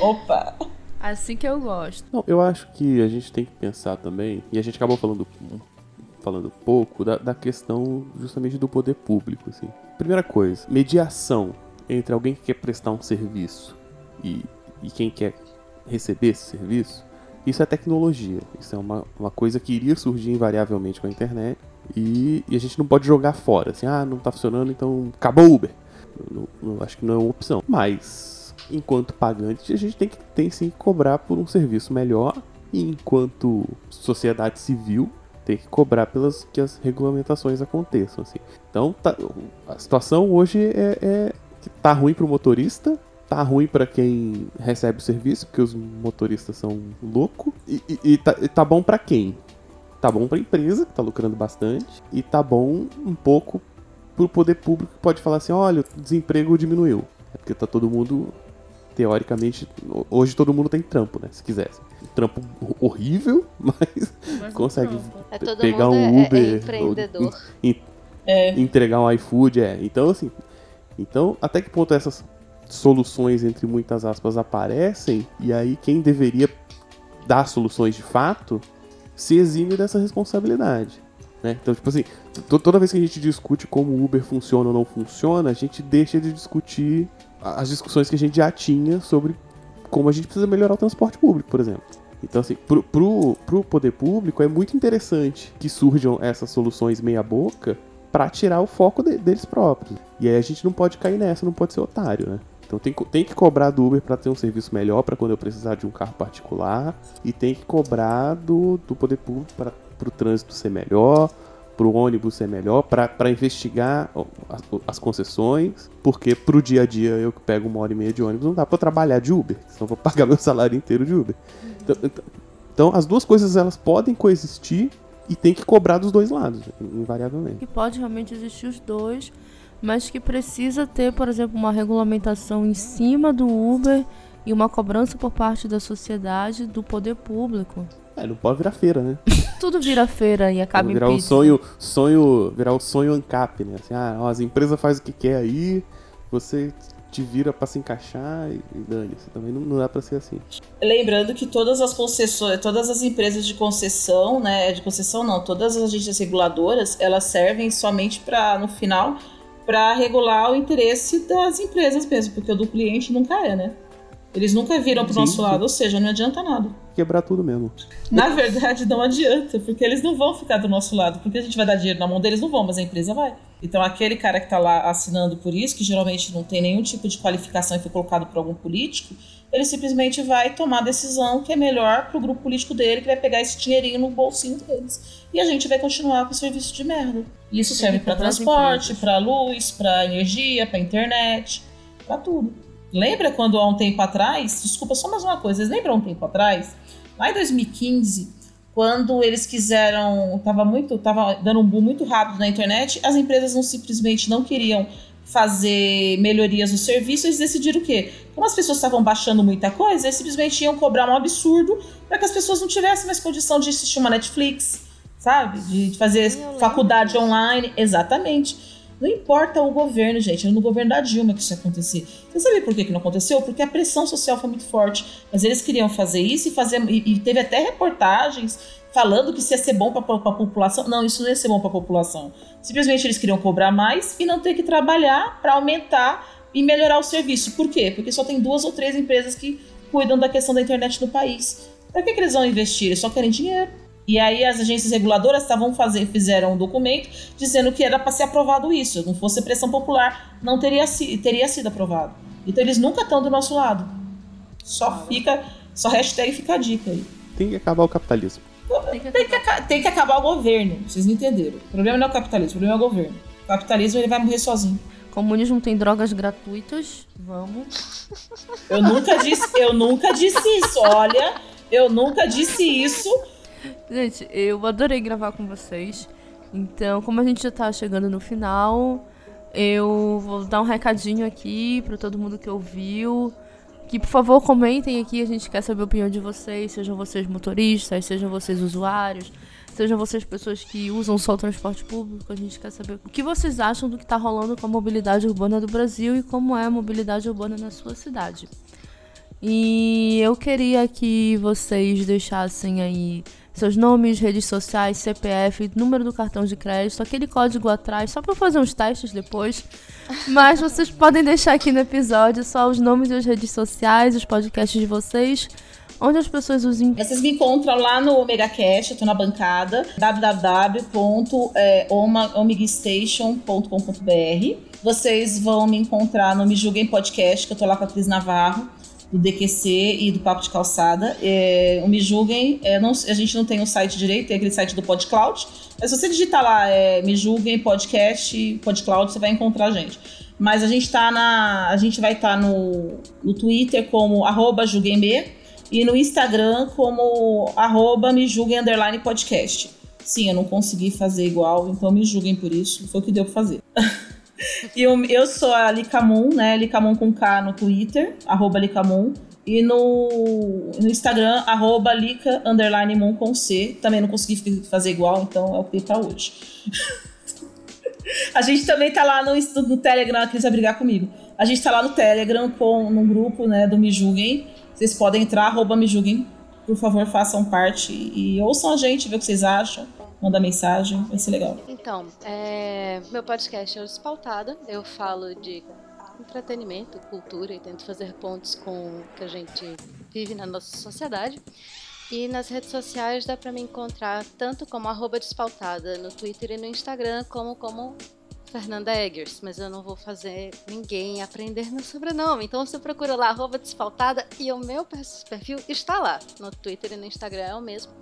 Opa. Assim que eu gosto. Não, eu acho que a gente tem que pensar também, e a gente acabou falando falando pouco da, da questão justamente do poder público. Assim. Primeira coisa, mediação entre alguém que quer prestar um serviço e, e quem quer receber esse serviço, isso é tecnologia. Isso é uma, uma coisa que iria surgir invariavelmente com a internet e, e a gente não pode jogar fora. Assim, ah, não está funcionando, então acabou o Uber. Não, não, acho que não é uma opção. Mas, enquanto pagante, a gente tem que tem sim que cobrar por um serviço melhor. E enquanto sociedade civil, tem que cobrar pelas que as regulamentações aconteçam, assim. Então, tá, a situação hoje é, é tá ruim para o motorista, tá ruim para quem recebe o serviço, porque os motoristas são loucos, e, e, e, tá, e tá bom para quem? Tá bom para a empresa, que tá lucrando bastante, e tá bom um pouco pro poder público, que pode falar assim, olha, o desemprego diminuiu. É porque tá todo mundo teoricamente, hoje todo mundo tem trampo, né? Se quisesse. trampo horrível, mas, mas consegue é, pegar um é, é Uber. É, empreendedor. Ou, é. Entregar um iFood, é. Então, assim. Então, até que ponto essas soluções, entre muitas aspas, aparecem, e aí quem deveria dar soluções de fato se exime dessa responsabilidade. Né? Então, tipo assim, toda vez que a gente discute como o Uber funciona ou não funciona, a gente deixa de discutir as discussões que a gente já tinha sobre como a gente precisa melhorar o transporte público, por exemplo. Então, assim, pro, pro, pro poder público é muito interessante que surjam essas soluções meia-boca para tirar o foco de, deles próprios. E aí a gente não pode cair nessa, não pode ser otário, né? Então tem, tem que cobrar do Uber para ter um serviço melhor para quando eu precisar de um carro particular. E tem que cobrar do, do poder público para o trânsito ser melhor, para o ônibus ser melhor, para investigar as, as, concessões, porque para o dia a dia eu que pego uma hora e meia de ônibus não dá para trabalhar de Uber, senão vou pagar meu salário inteiro de Uber. Então, então, então, as duas coisas elas podem coexistir e tem que cobrar dos dois lados, invariavelmente. Que pode realmente existir os dois, mas que precisa ter, por exemplo, uma regulamentação em cima do Uber e uma cobrança por parte da sociedade, do poder público. É, não pode virar feira, né? Tudo vira feira e acaba virar em pizza. sonho, sonho, virar o sonho ANCAP, né? Assim, ah, as empresas fazem o que quer aí, você te vira para se encaixar e, dane-se. Também não, não dá para ser assim. Lembrando que todas as concessões, todas as empresas de concessão, né, de concessão não, todas as agências reguladoras, elas servem somente para no final para regular o interesse das empresas mesmo, porque o do cliente nunca é, né? Eles nunca viram pro nosso lado, ou seja, não adianta nada. Quebrar tudo mesmo. Na verdade, não adianta, porque eles não vão ficar do nosso lado. Porque a gente vai dar dinheiro na mão deles, não vão, mas a empresa vai. Então, aquele cara que tá lá assinando por isso, que geralmente não tem nenhum tipo de qualificação e foi colocado por algum político, ele simplesmente vai tomar a decisão que é melhor pro grupo político dele, que vai pegar esse dinheirinho no bolsinho deles. E a gente vai continuar com o serviço de merda. Isso serve para transporte, para luz, para energia, para internet, para tudo. Lembra quando há um tempo atrás, desculpa só mais uma coisa, vocês lembram um tempo atrás, lá em 2015, quando eles quiseram, tava muito, tava dando um boom muito rápido na internet, as empresas não simplesmente não queriam fazer melhorias no serviço, eles decidiram o quê? Como as pessoas estavam baixando muita coisa, eles simplesmente iam cobrar um absurdo para que as pessoas não tivessem mais condição de assistir uma Netflix, sabe? De fazer faculdade online, exatamente. Não importa o governo, gente. Era no governo da Dilma que isso ia. Você sabe por que, que não aconteceu? Porque a pressão social foi muito forte. Mas eles queriam fazer isso e fazer. E, e teve até reportagens falando que isso ia ser bom para a população. Não, isso não ia ser bom para a população. Simplesmente eles queriam cobrar mais e não ter que trabalhar para aumentar e melhorar o serviço. Por quê? Porque só tem duas ou três empresas que cuidam da questão da internet no país. Para que, que eles vão investir? Eles só querem dinheiro. E aí as agências reguladoras estavam fazer, fizeram um documento dizendo que era para ser aprovado isso. Se não fosse pressão popular, não teria, teria sido aprovado. Então eles nunca estão do nosso lado. Só fica, só hashtag fica a dica aí. Tem que acabar o capitalismo. Tem que, tem que, tem que acabar o governo, vocês não entenderam. O problema não é o capitalismo, o problema é o governo. O capitalismo ele vai morrer sozinho. Comunismo tem drogas gratuitas. Vamos. Eu nunca disse, eu nunca disse isso. Olha, eu nunca disse isso. Gente, eu adorei gravar com vocês. Então, como a gente já tá chegando no final, eu vou dar um recadinho aqui para todo mundo que ouviu. Que por favor comentem aqui, a gente quer saber a opinião de vocês, sejam vocês motoristas, sejam vocês usuários, sejam vocês pessoas que usam só o transporte público, a gente quer saber o que vocês acham do que está rolando com a mobilidade urbana do Brasil e como é a mobilidade urbana na sua cidade. E eu queria que vocês deixassem aí seus nomes, redes sociais, CPF, número do cartão de crédito, aquele código atrás, só para fazer uns testes depois. Mas vocês podem deixar aqui no episódio só os nomes e as redes sociais, os podcasts de vocês, onde as pessoas os. Vocês me encontram lá no Omega Cash, eu tô na bancada, www.omegastation.com.br. Vocês vão me encontrar no Me Julguem Podcast, que eu tô lá com a Cris Navarro do DQC e do Papo de Calçada. É, Me Julguem, é, não, a gente não tem o um site direito, tem aquele site do PodCloud. Mas se você digitar lá é, Me Julguem Podcast, PodCloud, você vai encontrar a gente. Mas a gente tá na. A gente vai estar tá no, no Twitter como arroba julguemme e no Instagram como arroba me julguem underline podcast. Sim, eu não consegui fazer igual, então me julguem por isso. Foi o que deu pra fazer. eu, eu sou a Licamun, né? Licamun com K no Twitter, arroba Licamun. E no, no Instagram, arroba Lica underline Moon com C. Também não consegui fazer igual, então é o que tem pra hoje. a gente também tá lá no, no Telegram, que eles vão brigar comigo. A gente tá lá no Telegram com num grupo, né, do Me Julguem. Vocês podem entrar, arroba Me Julguem. Por favor, façam parte e ouçam a gente, ver o que vocês acham manda mensagem, vai ser legal. Então, é, meu podcast é o Despautada. Eu falo de entretenimento, cultura e tento fazer pontos com o que a gente vive na nossa sociedade. E nas redes sociais dá para me encontrar tanto como arroba despautada no Twitter e no Instagram, como como Fernanda Eggers, mas eu não vou fazer ninguém aprender meu sobrenome. Então você procura lá, arroba despautada, e o meu perfil está lá. No Twitter e no Instagram é o mesmo.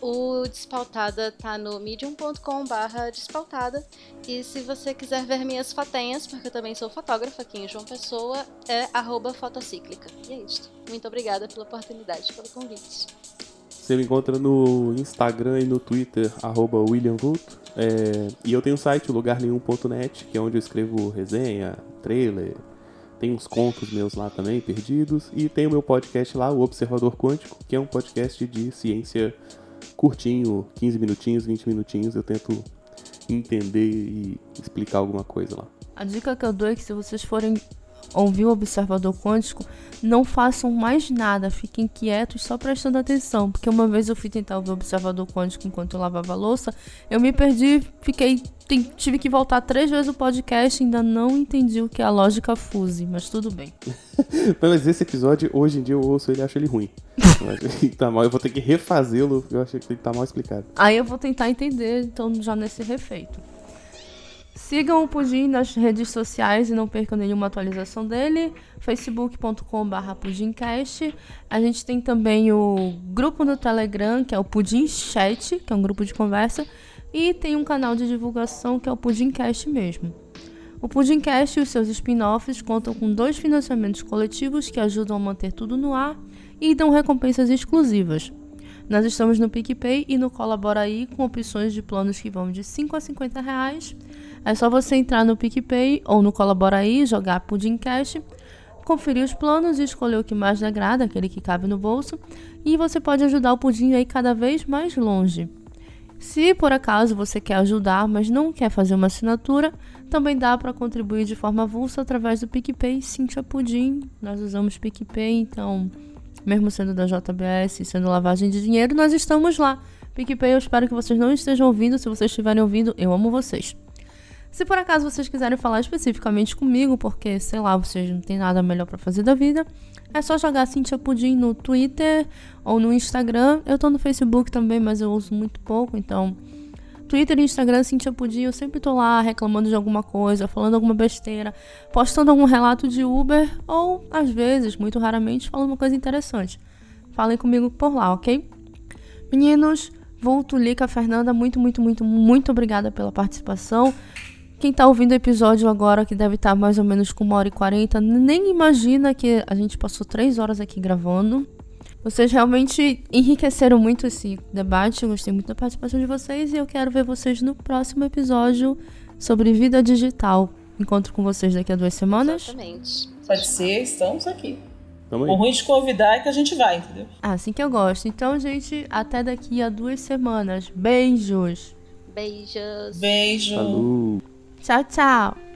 O Despautada tá no medium.com barra despautada. E se você quiser ver minhas fatenhas, porque eu também sou fotógrafa aqui em João Pessoa, é fotocíclica. E é isso. Muito obrigada pela oportunidade, pelo convite. Você me encontra no Instagram e no Twitter, arroba William Vulto. É, e eu tenho o um site, lugarnenhum.net, que é onde eu escrevo resenha, trailer, tem uns contos meus lá também, perdidos. E tem o meu podcast lá, o Observador Quântico, que é um podcast de ciência curtinho, 15 minutinhos, 20 minutinhos. Eu tento entender e explicar alguma coisa lá. A dica que eu dou é que se vocês forem ouvir o observador quântico, não façam mais nada, fiquem quietos só prestando atenção. Porque uma vez eu fui tentar ouvir o observador quântico enquanto eu lavava a louça, eu me perdi, fiquei. Tive que voltar três vezes o podcast e ainda não entendi o que é a lógica fuse, mas tudo bem. mas esse episódio, hoje em dia, eu ouço ele e acho ele ruim. eu tá mal, eu vou ter que refazê-lo, eu acho que ele tá mal explicado. Aí eu vou tentar entender, então, já nesse refeito. Sigam o Pudim nas redes sociais e não percam nenhuma atualização dele. facebook.com.br pudimcast. A gente tem também o grupo no Telegram, que é o Pudim Chat, que é um grupo de conversa. E tem um canal de divulgação, que é o Pudimcast mesmo. O Pudimcast e os seus spin-offs contam com dois financiamentos coletivos que ajudam a manter tudo no ar e dão recompensas exclusivas. Nós estamos no PicPay e no Colabora aí com opções de planos que vão de 5 a 50 reais é só você entrar no PicPay ou no Colabora aí, jogar Pudim Cash, conferir os planos e escolher o que mais lhe agrada, aquele que cabe no bolso, e você pode ajudar o Pudim aí cada vez mais longe. Se por acaso você quer ajudar, mas não quer fazer uma assinatura, Também dá para contribuir de forma avulsa através do PicPay Cintia Pudim. Nós usamos PicPay, então, mesmo sendo da JBS, sendo lavagem de dinheiro, nós estamos lá. PicPay, eu espero que vocês não estejam ouvindo. Se vocês estiverem ouvindo, eu amo vocês. Se por acaso vocês quiserem falar especificamente comigo, porque, sei lá, vocês não têm nada melhor para fazer da vida, é só jogar Cintia Pudim no Twitter ou no Instagram. Eu tô no Facebook também, mas eu uso muito pouco, então Twitter e Instagram, Cintia Pudim, eu sempre tô lá reclamando de alguma coisa, falando alguma besteira, postando algum relato de Uber ou, às vezes, muito raramente, falando uma coisa interessante. Falem comigo por lá, ok? Meninos, Volto Lica, Fernanda, muito, muito, muito, muito obrigada pela participação. Quem tá ouvindo o episódio agora, que deve estar tá mais ou menos com uma hora e quarenta, nem imagina que a gente passou três horas aqui gravando. Vocês realmente enriqueceram muito esse debate. Eu gostei muito da participação de vocês e eu quero ver vocês no próximo episódio sobre vida digital. Encontro com vocês daqui a duas semanas. Exatamente. Pode ser, estamos aqui. Tamo O ruim de convidar é que a gente vai, entendeu? Ah, assim que eu gosto. Então, gente, até daqui a duas semanas. Beijos. Beijos. Beijo. Falou. Tchau, tchau.